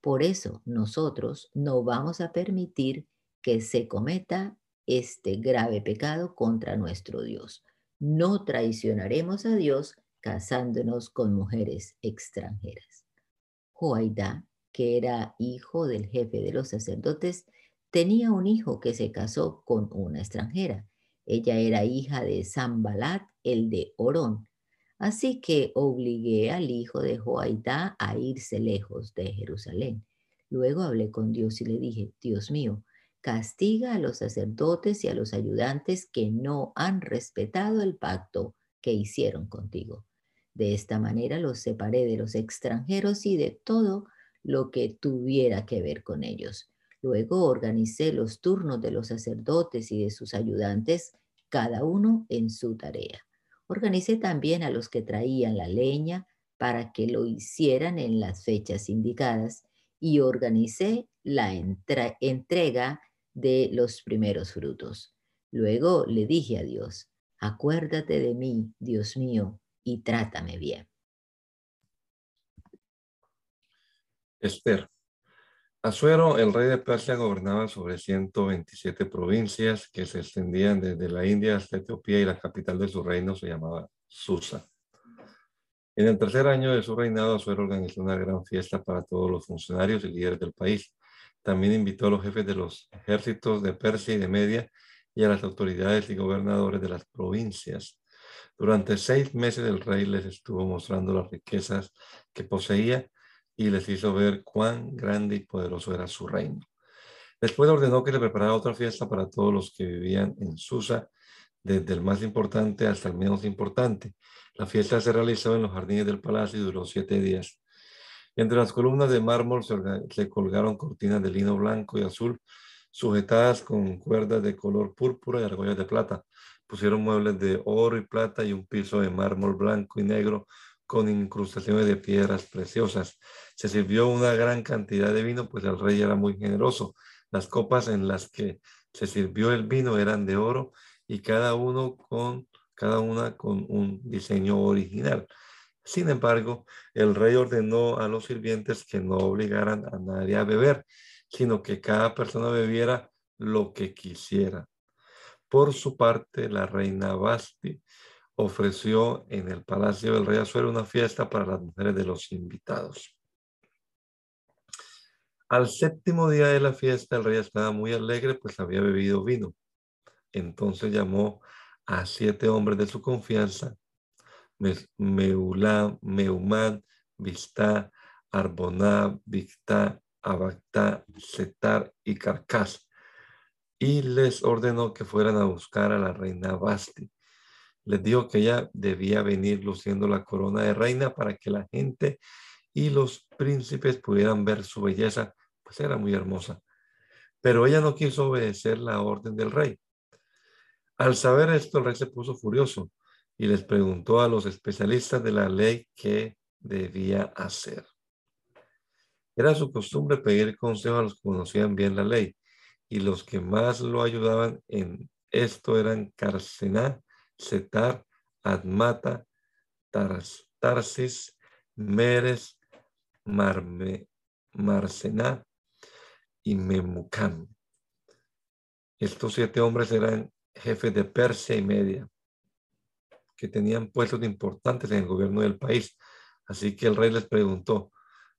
Por eso nosotros no vamos a permitir que se cometa este grave pecado contra nuestro Dios. No traicionaremos a Dios casándonos con mujeres extranjeras. Joaidá, que era hijo del jefe de los sacerdotes, tenía un hijo que se casó con una extranjera. Ella era hija de Zambalat, el de Orón. Así que obligué al hijo de Joaidá a irse lejos de Jerusalén. Luego hablé con Dios y le dije, Dios mío, castiga a los sacerdotes y a los ayudantes que no han respetado el pacto que hicieron contigo. De esta manera los separé de los extranjeros y de todo lo que tuviera que ver con ellos. Luego organicé los turnos de los sacerdotes y de sus ayudantes, cada uno en su tarea. Organicé también a los que traían la leña para que lo hicieran en las fechas indicadas y organicé la entrega de los primeros frutos. Luego le dije a Dios, acuérdate de mí, Dios mío, y trátame bien.
Esther. Asuero, el rey de Persia, gobernaba sobre 127 provincias que se extendían desde la India hasta Etiopía y la capital de su reino se llamaba Susa. En el tercer año de su reinado, Asuero organizó una gran fiesta para todos los funcionarios y líderes del país. También invitó a los jefes de los ejércitos de Persia y de Media y a las autoridades y gobernadores de las provincias. Durante seis meses el rey les estuvo mostrando las riquezas que poseía y les hizo ver cuán grande y poderoso era su reino. Después ordenó que le preparara otra fiesta para todos los que vivían en Susa, desde el más importante hasta el menos importante. La fiesta se realizó en los jardines del palacio y duró siete días. Entre las columnas de mármol se, colgaron cortinas de lino blanco y azul, sujetadas con cuerdas de color púrpura y argollas de plata pusieron muebles de oro y plata y un piso de mármol blanco y negro con incrustaciones de piedras preciosas. Se sirvió una gran cantidad de vino, pues el rey era muy generoso. Las copas en las que se sirvió el vino eran de oro y cada uno con cada una con un diseño original. Sin embargo, el rey ordenó a los sirvientes que no obligaran a nadie a beber, sino que cada persona bebiera lo que quisiera. Por su parte, la reina Basti ofreció en el palacio del rey Azuero una fiesta para las mujeres de los invitados. Al séptimo día de la fiesta, el rey estaba muy alegre, pues había bebido vino. Entonces llamó a siete hombres de su confianza, Meulán, Meumán, Vistá, Arboná, Victá, Abactá, Setar y Carcas y les ordenó que fueran a buscar a la reina Basti. Les dijo que ella debía venir luciendo la corona de reina para que la gente y los príncipes pudieran ver su belleza, pues era muy hermosa. Pero ella no quiso obedecer la orden del rey. Al saber esto, el rey se puso furioso y les preguntó a los especialistas de la ley qué debía hacer. Era su costumbre pedir consejo a los que conocían bien la ley y los que más lo ayudaban en esto eran Carcená, Setar, Admata, Tarsis, Meres, Marme, Marcená y Memucán. Estos siete hombres eran jefes de Persia y Media, que tenían puestos importantes en el gobierno del país. Así que el rey les preguntó,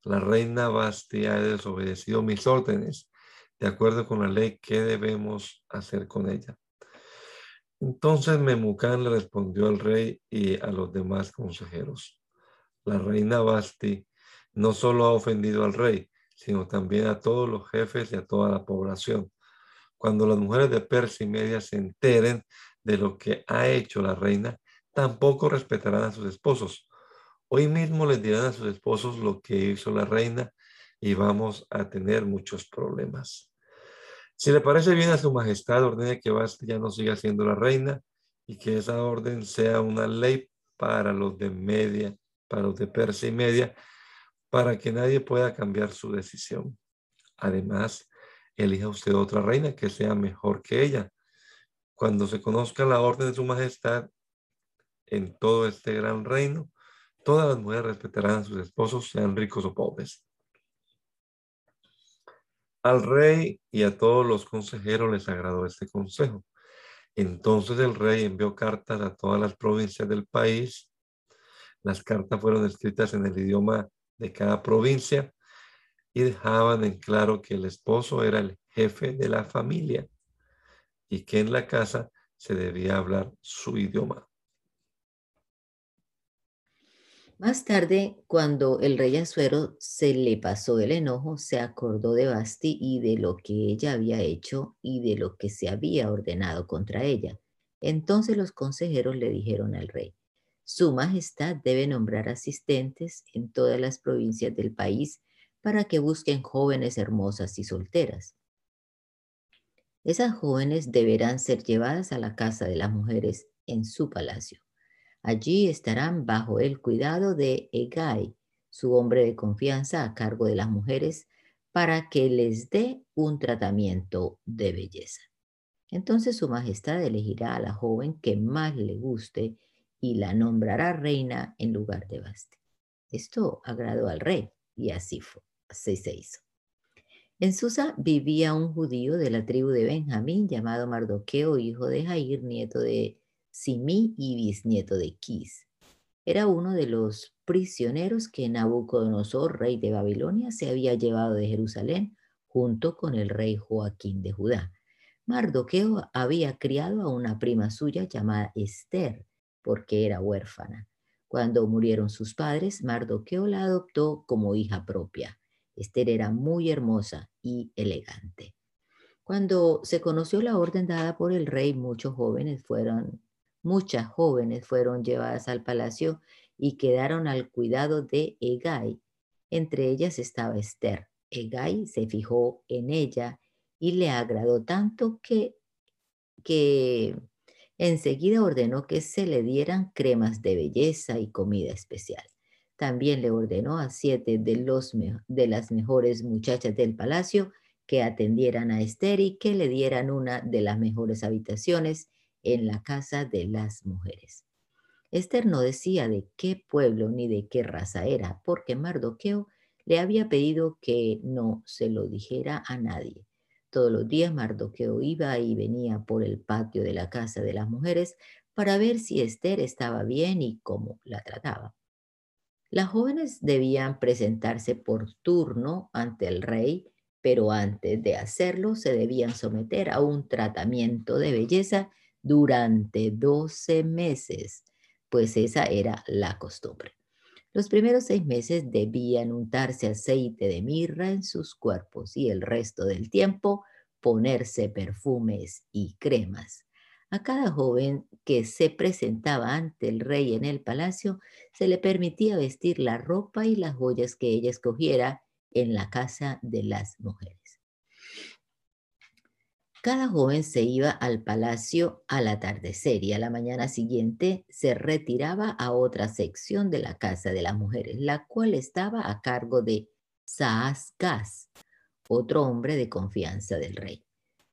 la reina Basti ha desobedecido mis órdenes. De acuerdo con la ley, ¿qué debemos hacer con ella? Entonces Memucán le respondió al rey y a los demás consejeros. La reina Basti no solo ha ofendido al rey, sino también a todos los jefes y a toda la población. Cuando las mujeres de Persia y Media se enteren de lo que ha hecho la reina, tampoco respetarán a sus esposos. Hoy mismo les dirán a sus esposos lo que hizo la reina y vamos a tener muchos problemas. Si le parece bien a su majestad, ordene que Basti ya no siga siendo la reina y que esa orden sea una ley para los de Media, para los de Persia y Media, para que nadie pueda cambiar su decisión. Además, elija usted otra reina que sea mejor que ella. Cuando se conozca la orden de su majestad en todo este gran reino, todas las mujeres respetarán a sus esposos, sean ricos o pobres. Al rey y a todos los consejeros les agradó este consejo. Entonces el rey envió cartas a todas las provincias del país. Las cartas fueron escritas en el idioma de cada provincia y dejaban en claro que el esposo era el jefe de la familia y que en la casa se debía hablar su idioma.
Más tarde, cuando el rey Azuero se le pasó el enojo, se acordó de Basti y de lo que ella había hecho y de lo que se había ordenado contra ella. Entonces los consejeros le dijeron al rey, Su Majestad debe nombrar asistentes en todas las provincias del país para que busquen jóvenes hermosas y solteras. Esas jóvenes deberán ser llevadas a la casa de las mujeres en su palacio. Allí estarán bajo el cuidado de Egai, su hombre de confianza a cargo de las mujeres, para que les dé un tratamiento de belleza. Entonces su majestad elegirá a la joven que más le guste y la nombrará reina en lugar de Basti. Esto agradó al rey y así fue, así se hizo. En Susa vivía un judío de la tribu de Benjamín llamado Mardoqueo, hijo de Jair, nieto de Simí y bisnieto de Quis. Era uno de los prisioneros que Nabucodonosor, rey de Babilonia, se había llevado de Jerusalén junto con el rey Joaquín de Judá. Mardoqueo había criado a una prima suya llamada Esther, porque era huérfana. Cuando murieron sus padres, Mardoqueo la adoptó como hija propia. Esther era muy hermosa y elegante. Cuando se conoció la orden dada por el rey, muchos jóvenes fueron Muchas jóvenes fueron llevadas al palacio y quedaron al cuidado de Egay. Entre ellas estaba Esther. Egay se fijó en ella y le agradó tanto que, que enseguida ordenó que se le dieran cremas de belleza y comida especial. También le ordenó a siete de, los, de las mejores muchachas del palacio que atendieran a Esther y que le dieran una de las mejores habitaciones en la casa de las mujeres. Esther no decía de qué pueblo ni de qué raza era, porque Mardoqueo le había pedido que no se lo dijera a nadie. Todos los días Mardoqueo iba y venía por el patio de la casa de las mujeres para ver si Esther estaba bien y cómo la trataba. Las jóvenes debían presentarse por turno ante el rey, pero antes de hacerlo se debían someter a un tratamiento de belleza durante 12 meses, pues esa era la costumbre. Los primeros seis meses debían untarse aceite de mirra en sus cuerpos y el resto del tiempo ponerse perfumes y cremas. A cada joven que se presentaba ante el rey en el palacio se le permitía vestir la ropa y las joyas que ella escogiera en la casa de las mujeres. Cada joven se iba al palacio al atardecer y a la mañana siguiente se retiraba a otra sección de la casa de las mujeres, la cual estaba a cargo de Saasgas, otro hombre de confianza del rey.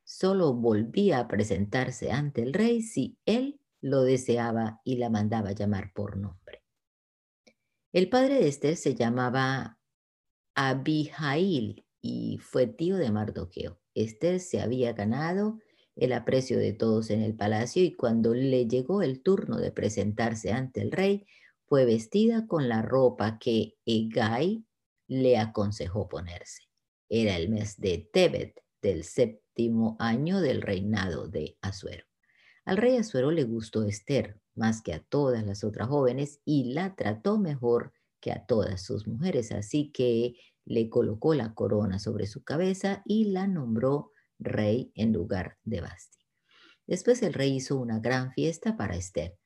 Solo volvía a presentarse ante el rey si él lo deseaba y la mandaba llamar por nombre. El padre de Esther se llamaba Abihail y fue tío de Mardoqueo. Esther se había ganado el aprecio de todos en el palacio y cuando le llegó el turno de presentarse ante el rey, fue vestida con la ropa que Egay le aconsejó ponerse. Era el mes de Tebet del séptimo año del reinado de Asuero. Al rey Asuero le gustó Esther más que a todas las otras jóvenes y la trató mejor que a todas sus mujeres, así que le colocó la corona sobre su cabeza y la nombró rey en lugar de Basti. Después el rey hizo una gran fiesta para Esther.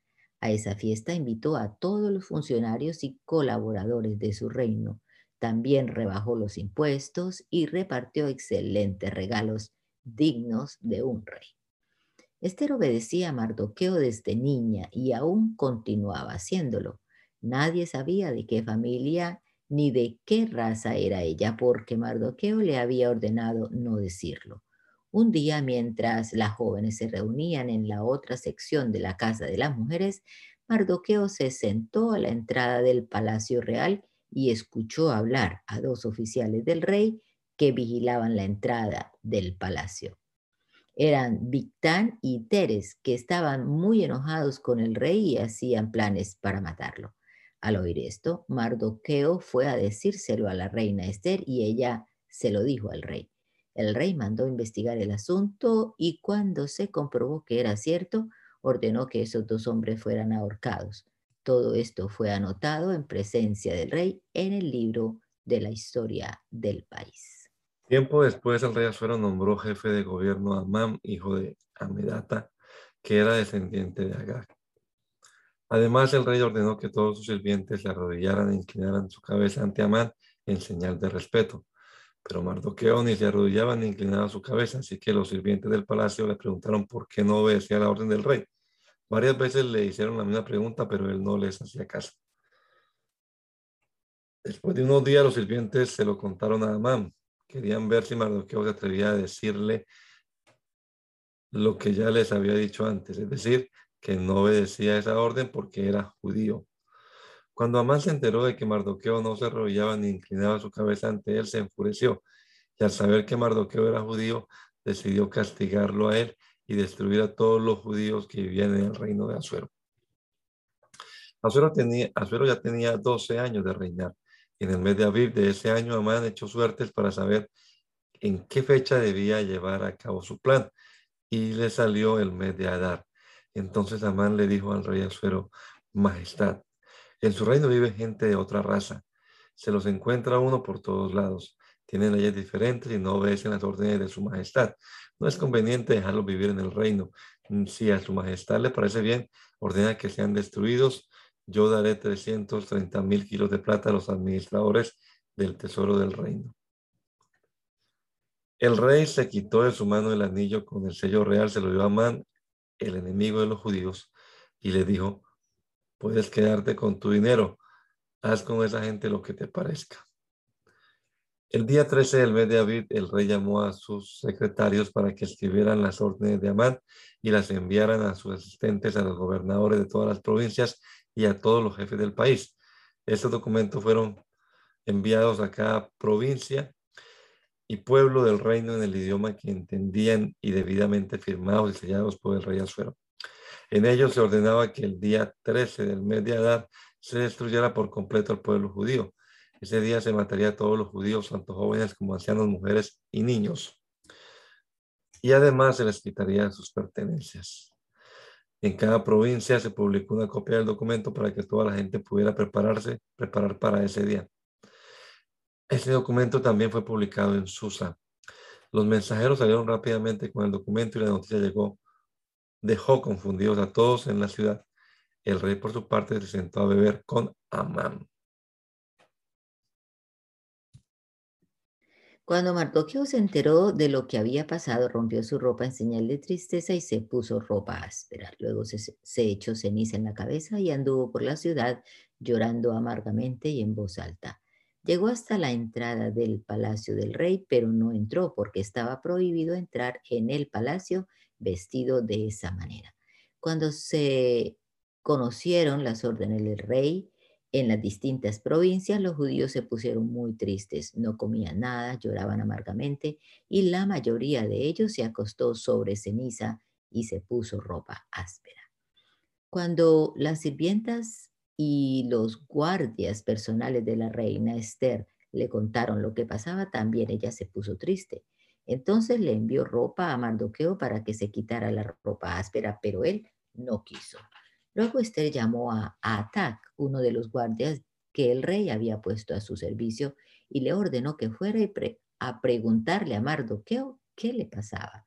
A esa fiesta invitó a todos los funcionarios y colaboradores de su reino. También rebajó los impuestos y repartió excelentes regalos dignos de un rey. Esther obedecía a Mardoqueo desde niña y aún continuaba haciéndolo. Nadie sabía de qué familia ni de qué raza era ella, porque Mardoqueo le había ordenado no decirlo. Un día, mientras las jóvenes se reunían en la otra sección de la casa de las mujeres, Mardoqueo se sentó a la entrada del palacio real y escuchó hablar a dos oficiales del rey que vigilaban la entrada del palacio. Eran Victán y Teres, que estaban muy enojados con el rey y hacían planes para matarlo. Al oír esto, Mardoqueo fue a decírselo a la reina Esther y ella se lo dijo al rey. El rey mandó investigar el asunto y cuando se comprobó que era cierto, ordenó que esos dos hombres fueran ahorcados. Todo esto fue anotado en presencia del rey en el libro de la historia del país.
Tiempo después, el rey Azuero nombró jefe de gobierno a Amán, hijo de Amedata, que era descendiente de Agag. Además, el rey ordenó que todos sus sirvientes se arrodillaran e inclinaran su cabeza ante Amán en señal de respeto. Pero Mardoqueo ni se arrodillaba ni inclinaba su cabeza, así que los sirvientes del palacio le preguntaron por qué no obedecía la orden del rey. Varias veces le hicieron la misma pregunta, pero él no les hacía caso. Después de unos días, los sirvientes se lo contaron a Amán. Querían ver si Mardoqueo se atrevía a decirle lo que ya les había dicho antes, es decir, que no obedecía esa orden porque era judío. Cuando Amán se enteró de que Mardoqueo no se arrodillaba ni inclinaba su cabeza ante él, se enfureció. Y al saber que Mardoqueo era judío, decidió castigarlo a él y destruir a todos los judíos que vivían en el reino de Azuero. Azuero, tenía, ya tenía 12 años de reinar. En el mes de abril de ese año, Amán echó suertes para saber en qué fecha debía llevar a cabo su plan. Y le salió el mes de Adar. Entonces Amán le dijo al rey Asuero, Majestad, en su reino vive gente de otra raza. Se los encuentra uno por todos lados. Tienen leyes diferentes y no obedecen las órdenes de su majestad. No es conveniente dejarlos vivir en el reino. Si a su majestad le parece bien, ordena que sean destruidos. Yo daré 330 mil kilos de plata a los administradores del tesoro del reino. El rey se quitó de su mano el anillo con el sello real, se lo dio a Amán el enemigo de los judíos, y le dijo, puedes quedarte con tu dinero, haz con esa gente lo que te parezca. El día 13 del mes de abril, el rey llamó a sus secretarios para que escribieran las órdenes de Amán y las enviaran a sus asistentes, a los gobernadores de todas las provincias y a todos los jefes del país. Estos documentos fueron enviados a cada provincia y pueblo del reino en el idioma que entendían y debidamente firmados y sellados por el rey Azuero. En ellos se ordenaba que el día 13 del mes de Adar se destruyera por completo al pueblo judío. Ese día se mataría a todos los judíos, tanto jóvenes como ancianos, mujeres y niños. Y además se les quitaría sus pertenencias. En cada provincia se publicó una copia del documento para que toda la gente pudiera prepararse, preparar para ese día. Ese documento también fue publicado en Susa. Los mensajeros salieron rápidamente con el documento y la noticia llegó. Dejó confundidos a todos en la ciudad. El rey, por su parte, se sentó a beber con Amán.
Cuando Mardoqueo se enteró de lo que había pasado, rompió su ropa en señal de tristeza y se puso ropa áspera. Luego se, se, echó ceniza en la cabeza y anduvo por la ciudad llorando amargamente y en voz alta. Llegó hasta la entrada del palacio del rey, pero no entró porque estaba prohibido entrar en el palacio vestido de esa manera. Cuando se conocieron las órdenes del rey, en las distintas provincias los judíos se pusieron muy tristes, no comían nada, lloraban amargamente y la mayoría de ellos se acostó sobre ceniza y se puso ropa áspera. Cuando las sirvientas y los guardias personales de la reina Esther le contaron lo que pasaba, también ella se puso triste. Entonces le envió ropa a Mardoqueo para que se quitara la ropa áspera, pero él no quiso. Luego Esther llamó a Atac, uno de los guardias que el rey había puesto a su servicio, y le ordenó que fuera a preguntarle a Mardoqueo qué le pasaba.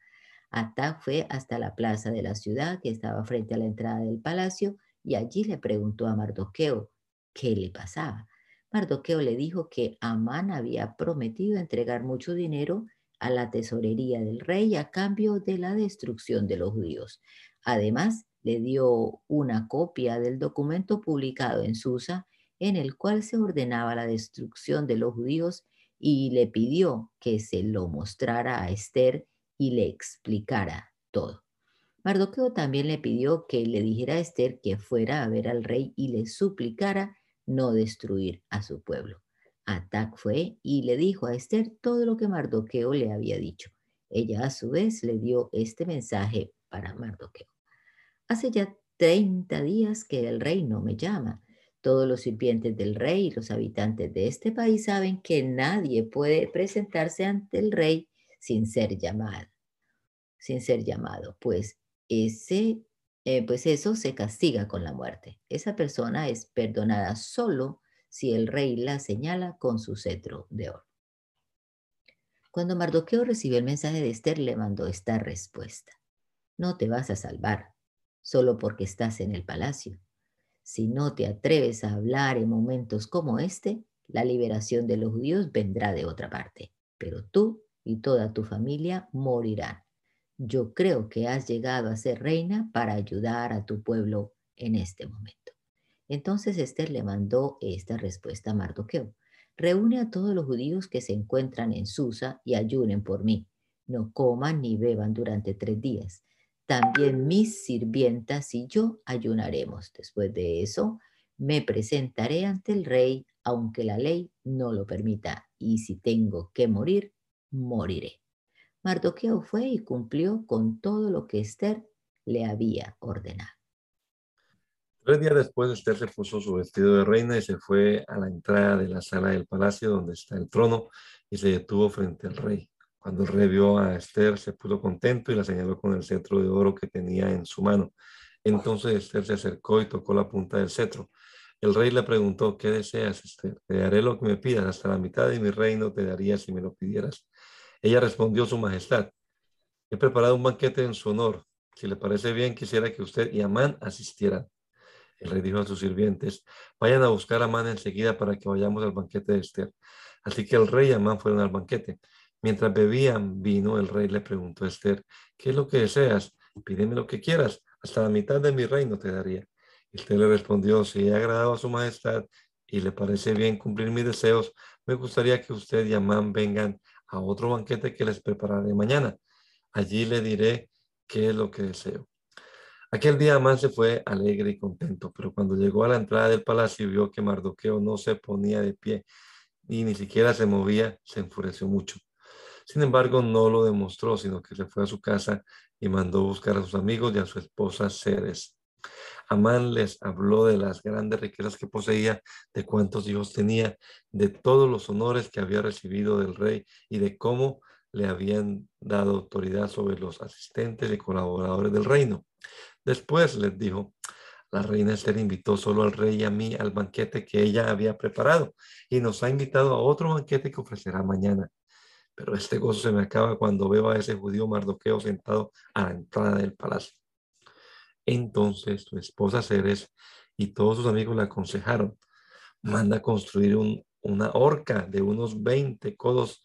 Atac fue hasta la plaza de la ciudad que estaba frente a la entrada del palacio y allí le preguntó a Mardoqueo qué le pasaba. Mardoqueo le dijo que Amán había prometido entregar mucho dinero a la tesorería del rey a cambio de la destrucción de los judíos. Además, le dio una copia del documento publicado en Susa en el cual se ordenaba la destrucción de los judíos y le pidió que se lo mostrara a Esther y le explicara todo. Mardoqueo también le pidió que le dijera a Esther que fuera a ver al rey y le suplicara no destruir a su pueblo. Atac fue y le dijo a Esther todo lo que Mardoqueo le había dicho. Ella a su vez le dio este mensaje para Mardoqueo. Hace ya 30 días que el rey no me llama. Todos los sirvientes del rey y los habitantes de este país saben que nadie puede presentarse ante el rey sin ser llamado. Sin ser llamado, pues ese eh, pues eso se castiga con la muerte. Esa persona es perdonada solo si el rey la señala con su cetro de oro. Cuando Mardoqueo recibió el mensaje de Esther, le mandó esta respuesta. No te vas a salvar, solo porque estás en el palacio. Si no te atreves a hablar en momentos como este, la liberación de los judíos vendrá de otra parte, pero tú y toda tu familia morirán. Yo creo que has llegado a ser reina para ayudar a tu pueblo en este momento. Entonces Esther le mandó esta respuesta a Mardoqueo. Reúne a todos los judíos que se encuentran en Susa y ayunen por mí. No coman ni beban durante tres días también mis sirvientas y yo ayunaremos. Después de eso, me presentaré ante el rey, aunque la ley no lo permita, y si tengo que morir, moriré. Mardoqueo fue y cumplió con todo lo que Esther le había ordenado.
Tres días después, Esther se puso su vestido de reina y se fue a la entrada de la sala del palacio donde está el trono y se detuvo frente al rey. Cuando el rey vio a Esther, se puso contento y la señaló con el cetro de oro que tenía en su mano. Entonces Esther se acercó y tocó la punta del cetro. El rey le preguntó, ¿qué deseas, Esther? Te daré lo que me pidas, hasta la mitad de mi reino te daría si me lo pidieras. Ella respondió, Su Majestad, he preparado un banquete en su honor. Si le parece bien, quisiera que usted y Amán asistieran. El rey dijo a sus sirvientes, vayan a buscar a Amán enseguida para que vayamos al banquete de Esther. Así que el rey y Amán fueron al banquete. Mientras bebían vino, el rey le preguntó a Esther, ¿qué es lo que deseas? Pídeme lo que quieras, hasta la mitad de mi reino te daría. Esther le respondió, si he agradado a su majestad y le parece bien cumplir mis deseos, me gustaría que usted y Amán vengan a otro banquete que les prepararé mañana. Allí le diré qué es lo que deseo. Aquel día Amán se fue alegre y contento, pero cuando llegó a la entrada del palacio y vio que Mardoqueo no se ponía de pie y ni siquiera se movía, se enfureció mucho. Sin embargo, no lo demostró, sino que se fue a su casa y mandó buscar a sus amigos y a su esposa Ceres. Amán les habló de las grandes riquezas que poseía, de cuántos hijos tenía, de todos los honores que había recibido del rey y de cómo le habían dado autoridad sobre los asistentes y colaboradores del reino. Después les dijo, la reina Esther invitó solo al rey y a mí al banquete que ella había preparado y nos ha invitado a otro banquete que ofrecerá mañana pero este gozo se me acaba cuando veo a ese judío Mardoqueo sentado a la entrada del palacio. Entonces su esposa Ceres y todos sus amigos le aconsejaron, manda construir una horca de unos 20 codos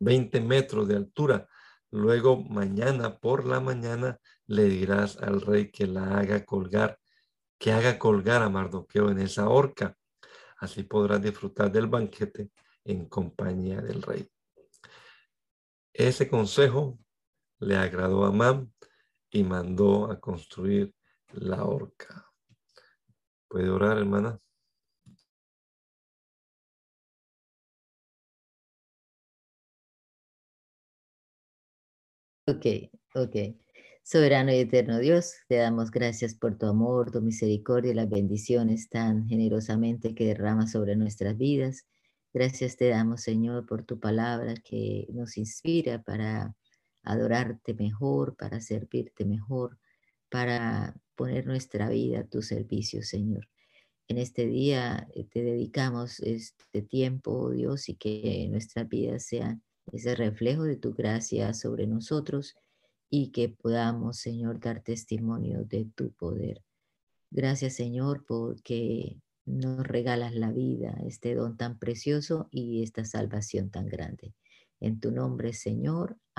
20 metros de altura. Luego mañana por la mañana le dirás al rey que la haga colgar, que haga colgar a Mardoqueo en esa horca. Así podrás disfrutar del banquete en compañía del rey. Ese consejo le agradó a Amán y mandó a construir la horca. ¿Puede orar, hermana?
Ok, ok. Soberano y eterno Dios, te damos gracias por tu amor, tu misericordia y las bendiciones tan generosamente que derramas sobre nuestras vidas. Gracias te damos, Señor, por tu palabra que nos inspira para adorarte mejor, para servirte mejor, para poner nuestra vida a tu servicio, Señor. En este día eh, te dedicamos este tiempo, Dios, y que nuestras vidas sean ese reflejo de tu gracia sobre nosotros y que podamos, Señor, dar testimonio de tu poder. Gracias, Señor, porque nos regalas la vida, este don tan precioso y esta salvación tan grande. En tu nombre, Señor.